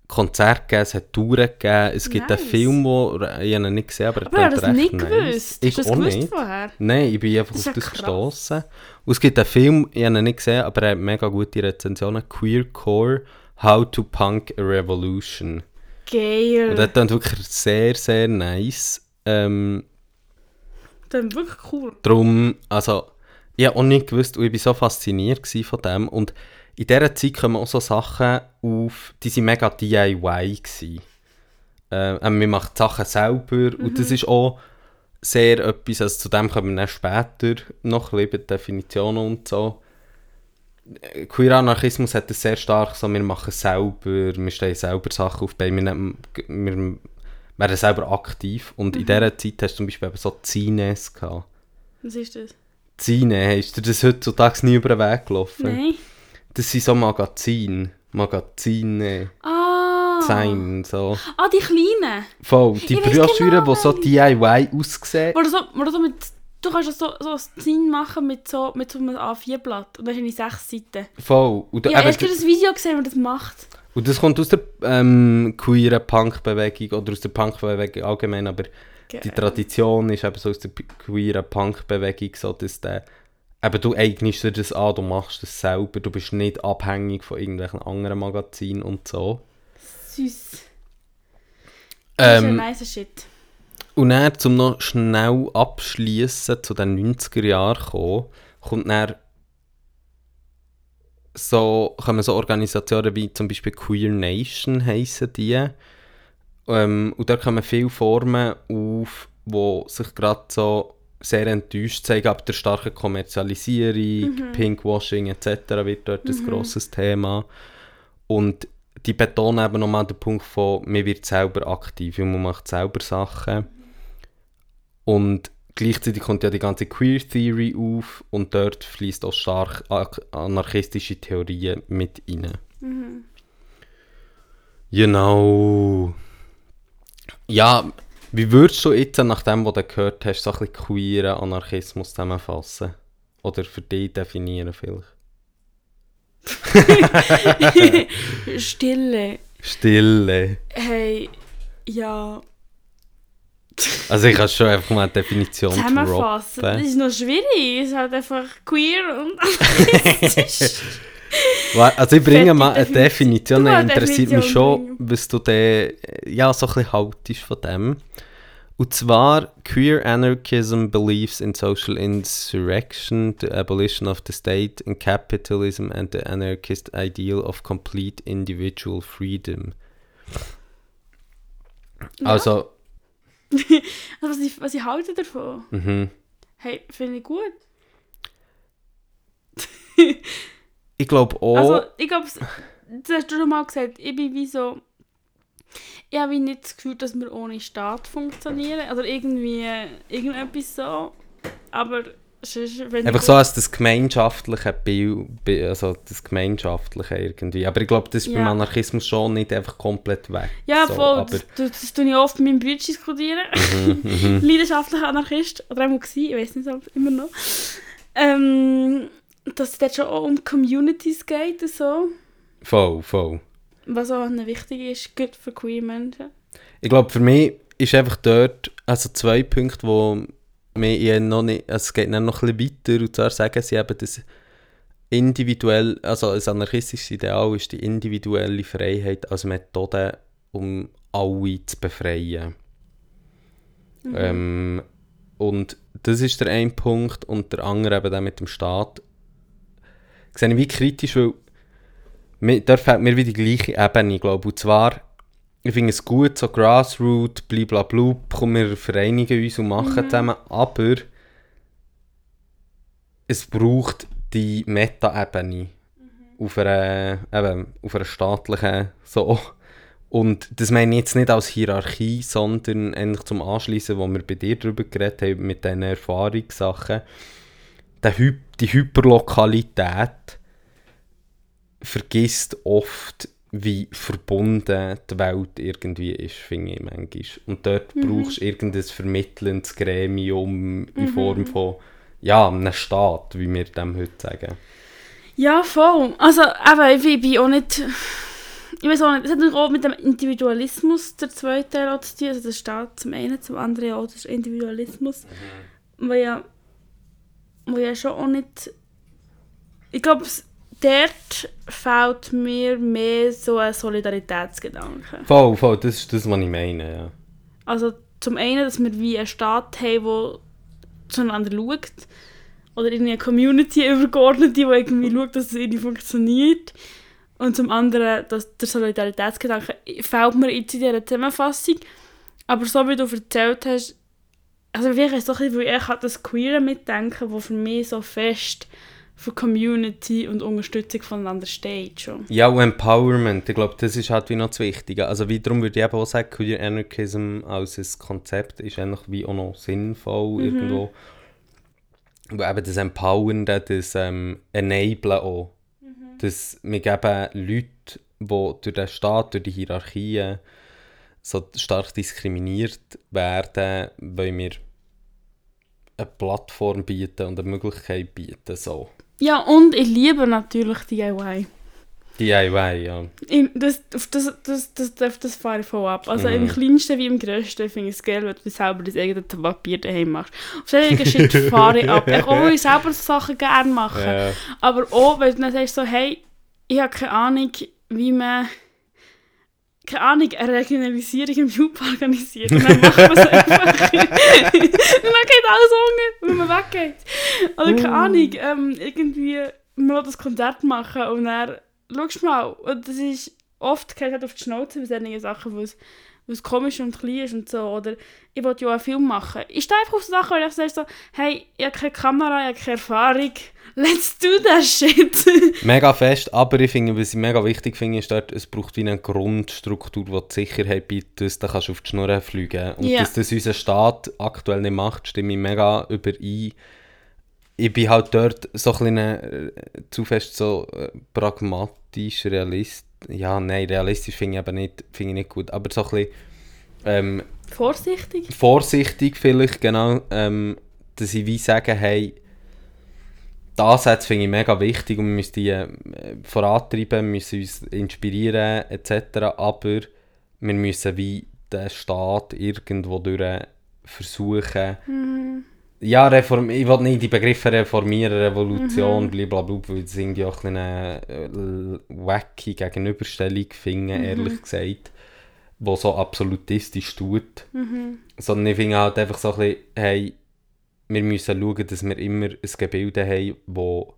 Konzerte gegeben, es hat Touren gegeben, es gibt einen. Film, wo, ich habe ihn nicht gesehen, aber er Aber klingt das recht nicht nice. gewusst. Ich Hast du das gewusst nicht. vorher? Nein, ich bin einfach Das auf das krass. gestoßen. Und es gibt einen Film, ich habe ihn nicht gesehen, aber er hat mega gute Rezensionen. Queercore, How to Punk a Revolution. Geil. Und das klingt wirklich sehr, sehr nice. Ähm, Das ist wirklich cool. Darum, also, ich habe auch nicht gewusst und ich war so fasziniert von dem. Und in dieser Zeit kommen auch so Sachen auf, die waren mega DIY. Gewesen. Äh, äh, man macht Sachen selber und das ist auch sehr etwas, also zu dem kommen wir dann später noch ein bisschen Definitionen und so. Äh, Queer Anarchismus hat das sehr stark so, wir machen selber, wir stellen selber Sachen auf, wir, nehmen- wir werden selber aktiv und in dieser Zeit hast du zum Beispiel eben so Zines gehabt. Was ist das? Zine, hast du das heutzutage nie über den Weg gelaufen? Nein. Das sind so Magazine. Magazine, Ah. Design, so. Ah, die kleinen. Voll, die Ich Broschüren, genau, die so DIY aussehen. Wo du so, wo du so mit, du kannst so, so ein Design machen mit so, mit so einem A4-Blatt. Und dann hast du sechs Seiten. Voll. Und, Ich eben, habe erst ein Video gesehen, wie das macht. Und das kommt aus der ähm, queeren Punk-Bewegung oder aus der Punk-Bewegung allgemein, aber die Geil. Tradition ist eben so aus der queeren Punk-Bewegung so, dass der, eben du eignest dir das an, du machst das selber, du bist nicht abhängig von irgendwelchen anderen Magazinen und so. Süß. Das ist ein Ähm, nice Shit. Und dann, um noch schnell abschließen zu den 90er Jahren kommen, kommt dann so, kommen so Organisationen wie zum Beispiel Queer Nation heissen die. Ähm, und da kommen viele Formen auf, wo sich gerade so sehr enttäuscht zeigen ab der starken Kommerzialisierung, Pinkwashing etc. wird dort ein grosses Thema. Und die betonen eben nochmal den Punkt von, man wird selber aktiv und man macht selber Sachen. Und gleichzeitig kommt ja die ganze Queer Theory auf und dort fließt auch stark anarchistische Theorien mit rein. Genau. Ja, wie würdest du jetzt, nach dem, was du gehört hast, so ein bisschen queeren Anarchismus zusammenfassen? Oder für dich definieren vielleicht? Stille. Stille. Hey, Ja, Also ich kann schon einfach mal eine Definition zusammenfassen. Das droppen. ist noch schwierig. Es ist halt einfach queer und Also ich bringe mal eine Definition. Definition, interessiert mich schon, was du äh, ja, so ein bisschen haltest von dem. Und zwar, Queer Anarchism believes in social insurrection, the abolition of the state and capitalism and the anarchist ideal of complete individual freedom. Ja. Also, Also, was, ich, was ich halte davon? mhm. Hey, finde ich gut. ich glaube auch, Also, ich glaube, das hast du schon mal gesagt, ich bin wie so... Ich habe nicht das Gefühl, dass wir ohne Staat funktionieren. Oder irgendwie irgendetwas so. Aber Einfach so als das gemeinschaftliche Bild, Bi- also das gemeinschaftliche irgendwie. Aber ich glaube, das ist beim Ja. Anarchismus schon nicht einfach komplett weg. Ja, so, voll. aber- das, das, tue ich oft mit meinem Bruder diskutieren. Mhm, mhm. Leidenschaftlicher Anarchist. Oder einmal gewesen, ich weiß nicht, ob immer noch. Ähm, dass es dort schon auch um Communities geht und so. Voll, voll. Was auch wichtig ist, gut für queer Menschen. Ich glaube, für mich ist einfach dort also zwei Punkte, wo eher noch nicht, also es geht dann noch ein bisschen weiter, und zwar sagen sie eben, dass individuell, also ein anarchistisches Ideal ist die individuelle Freiheit als Methode, um alle zu befreien. Mhm. Ähm, und das ist der eine Punkt und der andere eben der mit dem Staat. Sehe ich wie kritisch, weil mir, da fehlt mir wieder die gleiche Ebene, glaube ich. Und zwar, ich finde es gut, so Grassroot, blablabla, kommen wir vereinigen uns und machen Mhm. zusammen, aber es braucht die Meta-Ebene auf einer, eben, auf einer staatlichen so. Und das meine ich jetzt nicht als Hierarchie, sondern eigentlich zum Anschließen, wo wir bei dir darüber geredet haben, mit diesen Erfahrungssachen. Die Hyperlokalität vergisst oft, wie verbunden die Welt irgendwie ist, finde ich manchmal. Und dort Mhm. brauchst du irgendein vermittelndes Gremium in Mhm. Form von, ja, einem Staat, wie wir dem heute sagen. Ja, voll. Also, eben, ich bin auch nicht... Ich weiß auch nicht, es hat auch mit dem Individualismus der zweite Teil zu tun. Also der Staat zum einen, zum anderen auch der Individualismus. Wo ja... Wo ja schon auch nicht... Ich glaube, es- dort fehlt mir mehr so ein Solidaritätsgedanke. Voll, voll, das ist das, was ich meine, ja. Also zum einen, dass wir wie einen Staat haben, der zueinander schaut. Oder irgendwie eine Community übergeordnet, die irgendwie schaut, dass es irgendwie funktioniert. Und zum anderen, dass der Solidaritätsgedanke fehlt mir jetzt in dieser Zusammenfassung. Aber so wie du erzählt hast, also vielleicht ist es doch ein bisschen, weil ich das Queere mitdenken, wo für mich so fest für Community und Unterstützung voneinander steht schon. Ja, und Empowerment, ich glaube, das ist halt wie noch das Wichtige. Also wiederum würde ich eben auch sagen, Queer Anarchism als ein Konzept ist eigentlich wie auch noch sinnvoll irgendwo. Weil eben das Empowernde, das ähm, Enablen auch. Dass wir geben Leute, die durch den Staat, durch die Hierarchien so stark diskriminiert werden, wollen wir eine Plattform bieten und eine Möglichkeit bieten, so. Ja, und ich liebe natürlich DIY. DIY, ja. Das, auf das, das, das, das, das fahre ich voll ab. Also Mhm. im kleinsten wie im grössten finde ich es geil, wenn du selber dein eigenes Papier daheim machst. Auf solche Shit fahre ich ab. Ich auch, ich selber Sachen gerne mache. Ja. Aber auch, wenn du dann sagst so, hey, ich habe keine Ahnung, wie man keine Ahnung, eine Regionalisierung im Loop organisiert. Und dann macht man es einfach. und dann geht alles unter, wenn man weggeht. Oder keine Ahnung, ähm, irgendwie mal das Konzert machen und dann schaust du mal. Und das ist oft geht halt auf die Schnauze bei solchen Sachen, wo es komisch und klein ist und so. Oder ich wollte ja auch einen Film machen. Ich stehe einfach auf so Sachen, wo ich sage so, hey, ich habe keine Kamera, ich habe keine Erfahrung. Let's do that shit. Mega fest, aber ich finde, was ich mega wichtig finde, ist dort, es braucht wie eine Grundstruktur, die die Sicherheit bietet, dass du kannst auf die Schnur fliegen Und Ja. dass das unser Staat aktuell nicht macht, stimme ich mega überein. Ich bin halt dort so ein bisschen äh, zu fest so äh, pragmatisch, realist. Ja, nein, realistisch finde ich eben nicht, finde ich nicht gut, aber so ein bisschen ähm, Vorsichtig. vorsichtig vielleicht, genau, ähm, dass ich wie sagen, hey, die Ansätze finde ich mega wichtig und wir müssen die äh, vorantreiben, wir müssen uns inspirieren etc., aber wir müssen wie den Staat irgendwo durch versuchen, Mhm. ja, reform ich will nicht die Begriffe reformieren, Revolution, Mhm. blablabla, weil das irgendwie auch eine äh, wacky Gegenüberstellung finden, Mhm. ehrlich gesagt, wo so absolutistisch tut. Mhm. Sondern ich finde halt einfach so ein bisschen, hey, wir müssen schauen, dass wir immer ein Gebilde haben, das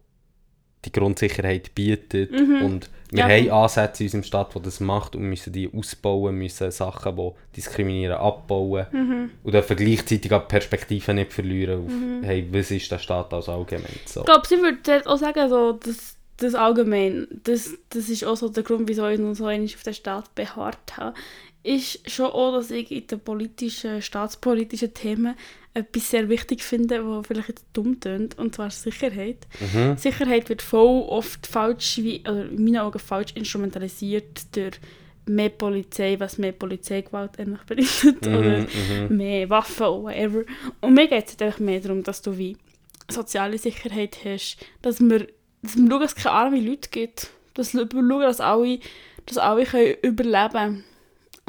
die Grundsicherheit bietet. Mhm. Und wir Ja. haben Ansätze in unserem Staat, die das macht und müssen die ausbauen, müssen Sachen, die diskriminieren, abbauen. Mhm. Und dürfen gleichzeitig auch die Perspektive nicht verlieren auf, hey, was ist der Staat als allgemein? So. Ich glaube, sie würde auch sagen, so, dass das allgemein, das, das ist auch so der Grund, wieso ich noch so auf den Staat beharrt habe, ist schon auch, dass ich in den politischen, staatspolitischen Themen etwas sehr wichtig finde, was vielleicht jetzt dumm tönt, und zwar Sicherheit. Mhm. Sicherheit wird voll oft falsch, wie, oder in meinen Augen falsch instrumentalisiert durch mehr Polizei, was mehr Polizeigewalt eigentlich bedeutet, oder Mhm, mhm. mehr Waffen oder whatever. Und mir geht es einfach mehr darum, dass du wie soziale Sicherheit hast, dass wir, dass wir schauen, dass es keine armen Leute gibt, dass wir schauen, dass alle, dass alle können überleben können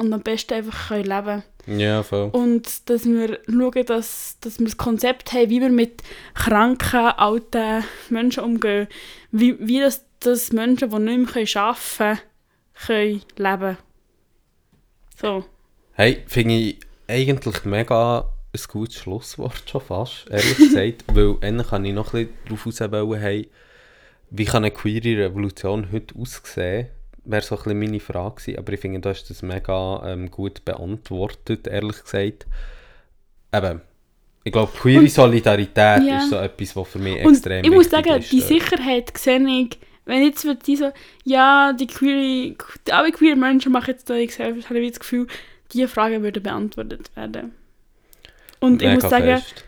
und am besten einfach können leben Ja, voll. und dass wir schauen, dass, dass wir das Konzept haben, wie wir mit kranken, alten Menschen umgehen, wie, wie das, dass Menschen, die nicht mehr arbeiten können, können leben So. Hey, finde ich eigentlich mega ein gutes Schlusswort schon fast, ehrlich gesagt. Weil eigentlich kann ich noch ein bisschen darauf hey, wie kann eine queere Revolution heute aussehen? Wäre so ein bisschen meine Frage gewesen. Aber ich finde, du hast das mega ähm, gut beantwortet, ehrlich gesagt. Eben, ich glaube, queere Und- Solidarität Ja. ist so etwas, was für mich Und extrem ich muss wichtig sagen, ist. die. Sicherheit sehe ich, wenn jetzt wird die so, ja, die queere, alle queer Menschen machen jetzt da ich selbst, habe ich das Gefühl, diese Fragen würden beantwortet werden. Und ich Mega muss sagen, fest.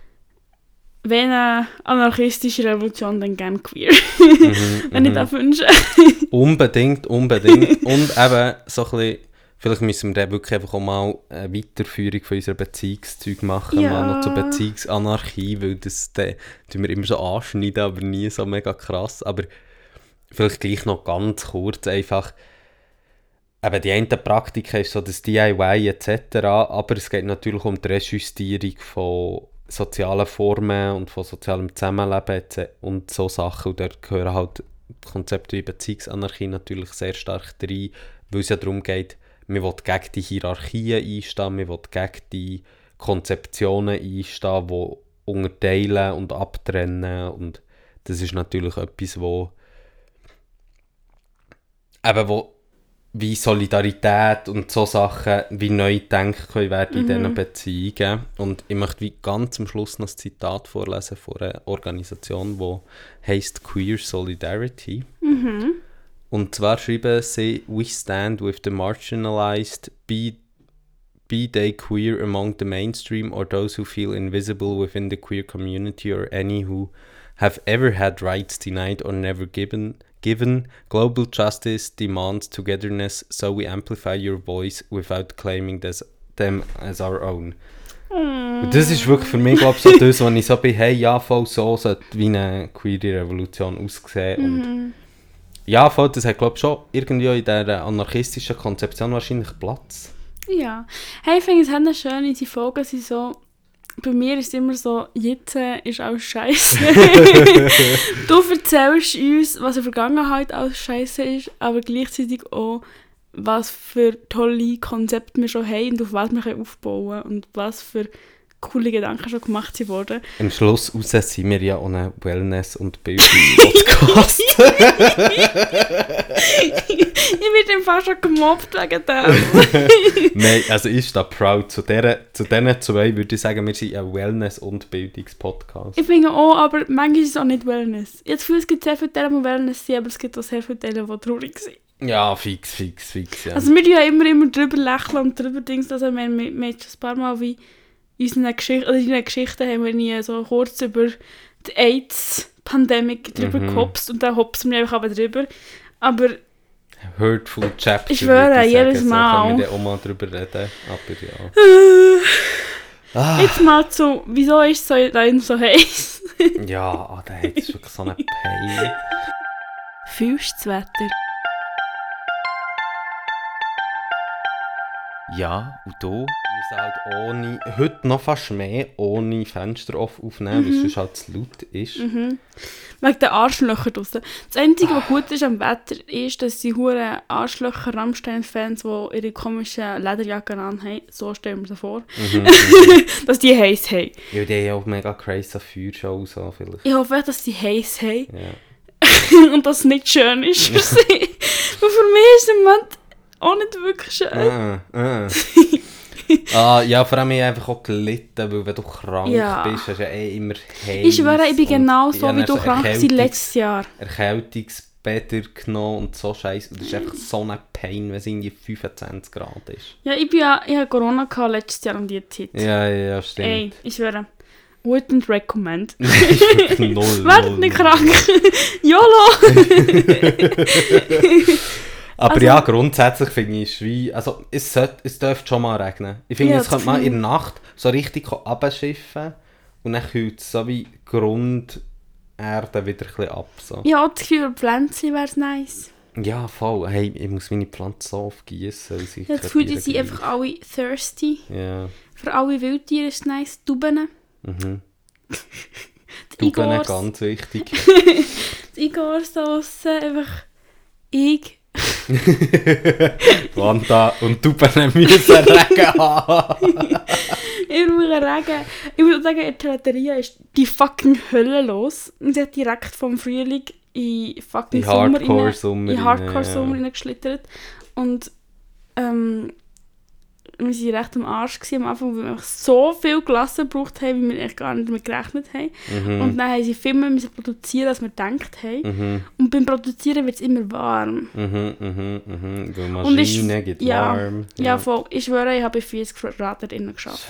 Wenn eine anarchistische Revolution, dann gerne queer. Mhm, wenn ich mhm. das wünsche. Unbedingt, unbedingt. Und eben so ein bisschen, vielleicht müssen wir dann wirklich einfach auch mal eine Weiterführung von unserer Beziehungszeug machen, Ja. mal noch zur Beziehungsanarchie, weil das tun wir immer so anschneiden, aber nie so mega krass. Aber vielleicht gleich noch ganz kurz einfach, eben die eine Praktika ist so das DIY etc., aber es geht natürlich um die Rejustierung von sozialen Formen und von sozialem Zusammenleben und so Sachen. Und dort gehören halt Konzepte wie Beziehungsanarchie natürlich sehr stark rein, weil es ja darum geht, man will gegen die Hierarchien einstehen, man will gegen die Konzeptionen einstehen, die unterteilen und abtrennen und das ist natürlich etwas, wo eben wo wie Solidarität und so Sachen wie neu gedacht können werden in diesen Beziehungen. Und ich möchte wie ganz am Schluss noch ein Zitat vorlesen von einer Organisation, die heißt Queer Solidarity. Mhm. Und zwar schreiben sie, We stand with the marginalized, be, be they queer among the mainstream or those who feel invisible within the queer community or any who have ever had rights denied or never given. Given global justice demands togetherness, so we amplify your voice without claiming this, them as our own. Und das ist wirklich für mich, glaube ich, so das, wo ich so bin, hey, ja, voll so sollte wie eine queere Revolution aussehen. Und mhm. ja, voll, das hat, glaube ich, schon irgendwie in dieser anarchistischen Konzeption wahrscheinlich Platz. Ja. Hey, ich finde es haben schön, unsere Folgen sind so, bei mir ist es immer so, jetzt äh, ist alles scheiße. du erzählst uns, was in der Vergangenheit alles scheiße ist, aber gleichzeitig auch, was für tolle Konzepte wir schon haben und auf was wir aufbauen können und was für coole Gedanken schon gemacht wurden. Am Schluss raus sind wir ja ein Wellness- und Bildungspodcast. ich werde im Fall schon gemobbt wegen dem. Nein, also ich stehe proud. Zu, der, zu diesen zwei würde ich sagen, wir sind ein Wellness- und Bildungspodcast. Ich finde auch, aber manchmal ist es auch nicht Wellness. Ich habe das Gefühl, es gibt sehr viele Teile, die Wellness sind, aber es gibt auch sehr viele Teile, die traurig sind. Ja, fix, fix, fix, ja. Also wir ja immer, immer drüber lächeln und drüber Dings, also wir, wir, wir schon ein paar Mal wie unseren Geschichten, oder in unseren Geschichten haben wir nie so kurz über die AIDS-Pandemie drüber Mhm. gehopst und dann hopsen wir einfach aber drüber. Aber Hurtful Chapter. Ich schwöre, jedes sagen. Mal. So können wir dann auch mal drüber reden. Aber ja. Ah. jetzt mal zu, wieso ist es so, so heiß? Ja, ah, der hat ist wirklich so eine Pain. Fühlst das Wetter? Ja, und du? Wir halt ohne, heute noch fast mehr ohne Fenster off aufnehmen, Mhm. weil es sonst halt zu laut ist. Wegen den Arschlöchern draussen. Das Einzige, was gut ist am Wetter, ist, dass die huren Arschlöcher Rammstein-Fans, die ihre komischen Lederjacken anhaben, so stellen wir sie vor, Mhm. dass die heiß haben. Ja, die haben ja auch mega crazy Feuershow so vielleicht. Ich hoffe echt, dass die heiß haben Ja. und dass es nicht schön ist für sie. Und für mich ist der Moment auch nicht wirklich schön. Ah, ah. ah, ja, vor allem ich einfach auch gelitten, weil wenn du krank Ja. bist, hast du ja eh immer heiß. Ich schwöre, ich bin genau so, habe wie du krank warst letztes Jahr. Erkältungsbäder genommen und so scheiße. Und das ist einfach so eine Pain, wenn es irgendwie 25 Grad ist. Ja, ich, bin ja, ich hatte Corona gehabt letztes Jahr um die Zeit. Ja, ja, ja, stimmt. Ey, ich schwöre. Wouldn't recommend. Werdet nicht krank. YOLO! Aber Also- ja, grundsätzlich finde ich es wie, also es, sollte, es dürfte schon mal regnen. Ich finde, Ja, es könnte man in der Nacht so richtig abschiffen und dann kühlt es so wie Grunderde wieder ein bisschen ab. So. Ich habe das Gefühl, Pflänzchen wäre nice. Ja, voll. Hey, ich muss meine Pflanze so oft gießen. weil sie Ich habe das Gefühl, die sind einfach alle thirsty. Ja, Für alle Wildtiere ist es nice. Tauben. mhm. Die Tauben Igors. ganz wichtig. Die Igor-Sauce. Einfach ich. Wanda und Tauben müssen Regen haben. Ich brauche Regen. Ich muss sagen, in der Gelateria ist die fucking Hölle los. Und sie hat direkt vom Frühling in fucking In Sommer rein- Hardcore-Sommer in Hardcore-Sommer ja. reingeschlittert. Und ähm, wir waren recht am Arsch gewesen, am Anfang, weil wir einfach so viel Glasse gebraucht haben, wie wir echt gar nicht damit gerechnet haben. Mhm. Und dann haben sie viel mehr müssen produzieren, als wir gedacht haben. Mhm, Und beim Produzieren wird es immer warm. mhm, mhm, mhm. Weil Und ich- Maschine geht ja, warm. Ja, voll. Ich schwöre, ich habe bei 40 Grad drinnen geschafft.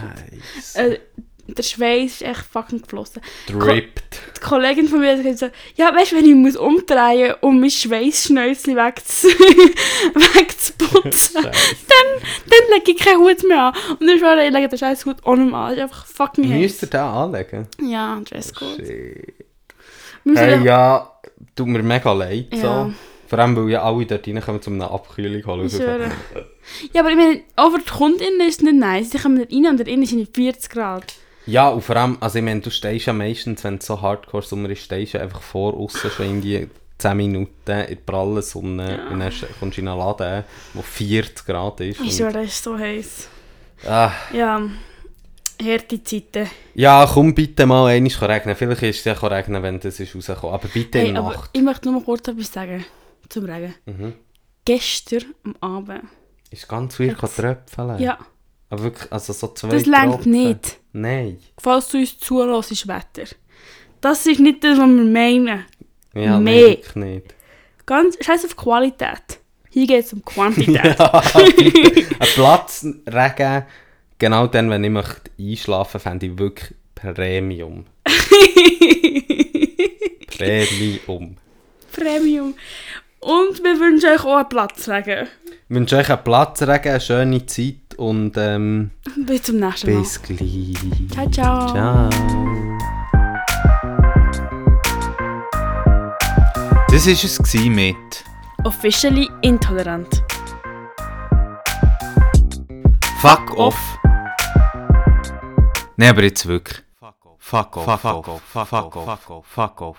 Scheiße. Äh, der Schweiß ist echt fucking geflossen. Dripped. Die Kollegin von mir hat gesagt, ja, weißt du, wenn ich muss umdrehen, um mein Schweißschnäuzchen wegzu wegzuputzen, Scheiße. dann lege ich keinen Hut mehr an. Und ich schwöre, ich lege den scheiß Hut mehr an. Das ist einfach fucking Müsst ihr den anlegen? Ja, Dresscode. Shit. Wir müssen Hey, ja, tut mir mega leid. Ja. So. Vor allem, weil ja alle dort reinkommen, um eine Abkühlung holen. Ich. Ja, aber ich meine, auch für die Kundinnen ist es nicht nice. Die kommen da rein und da innen sind es 40 Grad. Ja, und vor allem, also ich meine, du stehst ja meistens, wenn es so Hardcore-Sommer ist, stehst du einfach vor, aussen schon in die 10 Minuten in der prallen Sonne Ja. und dann kommst du in einen Laden, wo 40 Grad ist. Und, schwöre, das ist so heiß. ah, Ja, harte Zeiten. ja, komm bitte mal einmal regnen. Vielleicht ist es ja regnen, wenn das ist rausgekommen. Aber bitte in Hey, aber Nacht. ich möchte nur mal kurz etwas sagen zum Regen. Mhm. Gestern am Abend. Ist ganz Jetzt- tröpfeln. Ja, Aber wirklich, also so zwei das Tropfen. nicht. Nein. Falls du uns zuhörst, ist Wetter. Das ist nicht das, was wir meinen. Ja, nein, Mehr. wirklich nicht. Ganz scheiß auf Qualität. Hier geht es um Quantität. Ja. Ein Platz Regen, genau dann, wenn ich möchte einschlafen fände ich wirklich Premium. Premium. Premium. Und wir wünschen euch auch einen Platzregen. Ich wünsche euch einen Platzregen, eine schöne Zeit und ähm, Bis zum nächsten Mal. bis gleich. Ciao, ciao. Ciao. Das war es mit Officially intolerant. Fuck off. Nein, aber jetzt wirklich. Fuck off. Fuck off. Fuck off. Fuck off. Fuck off. Fuck off.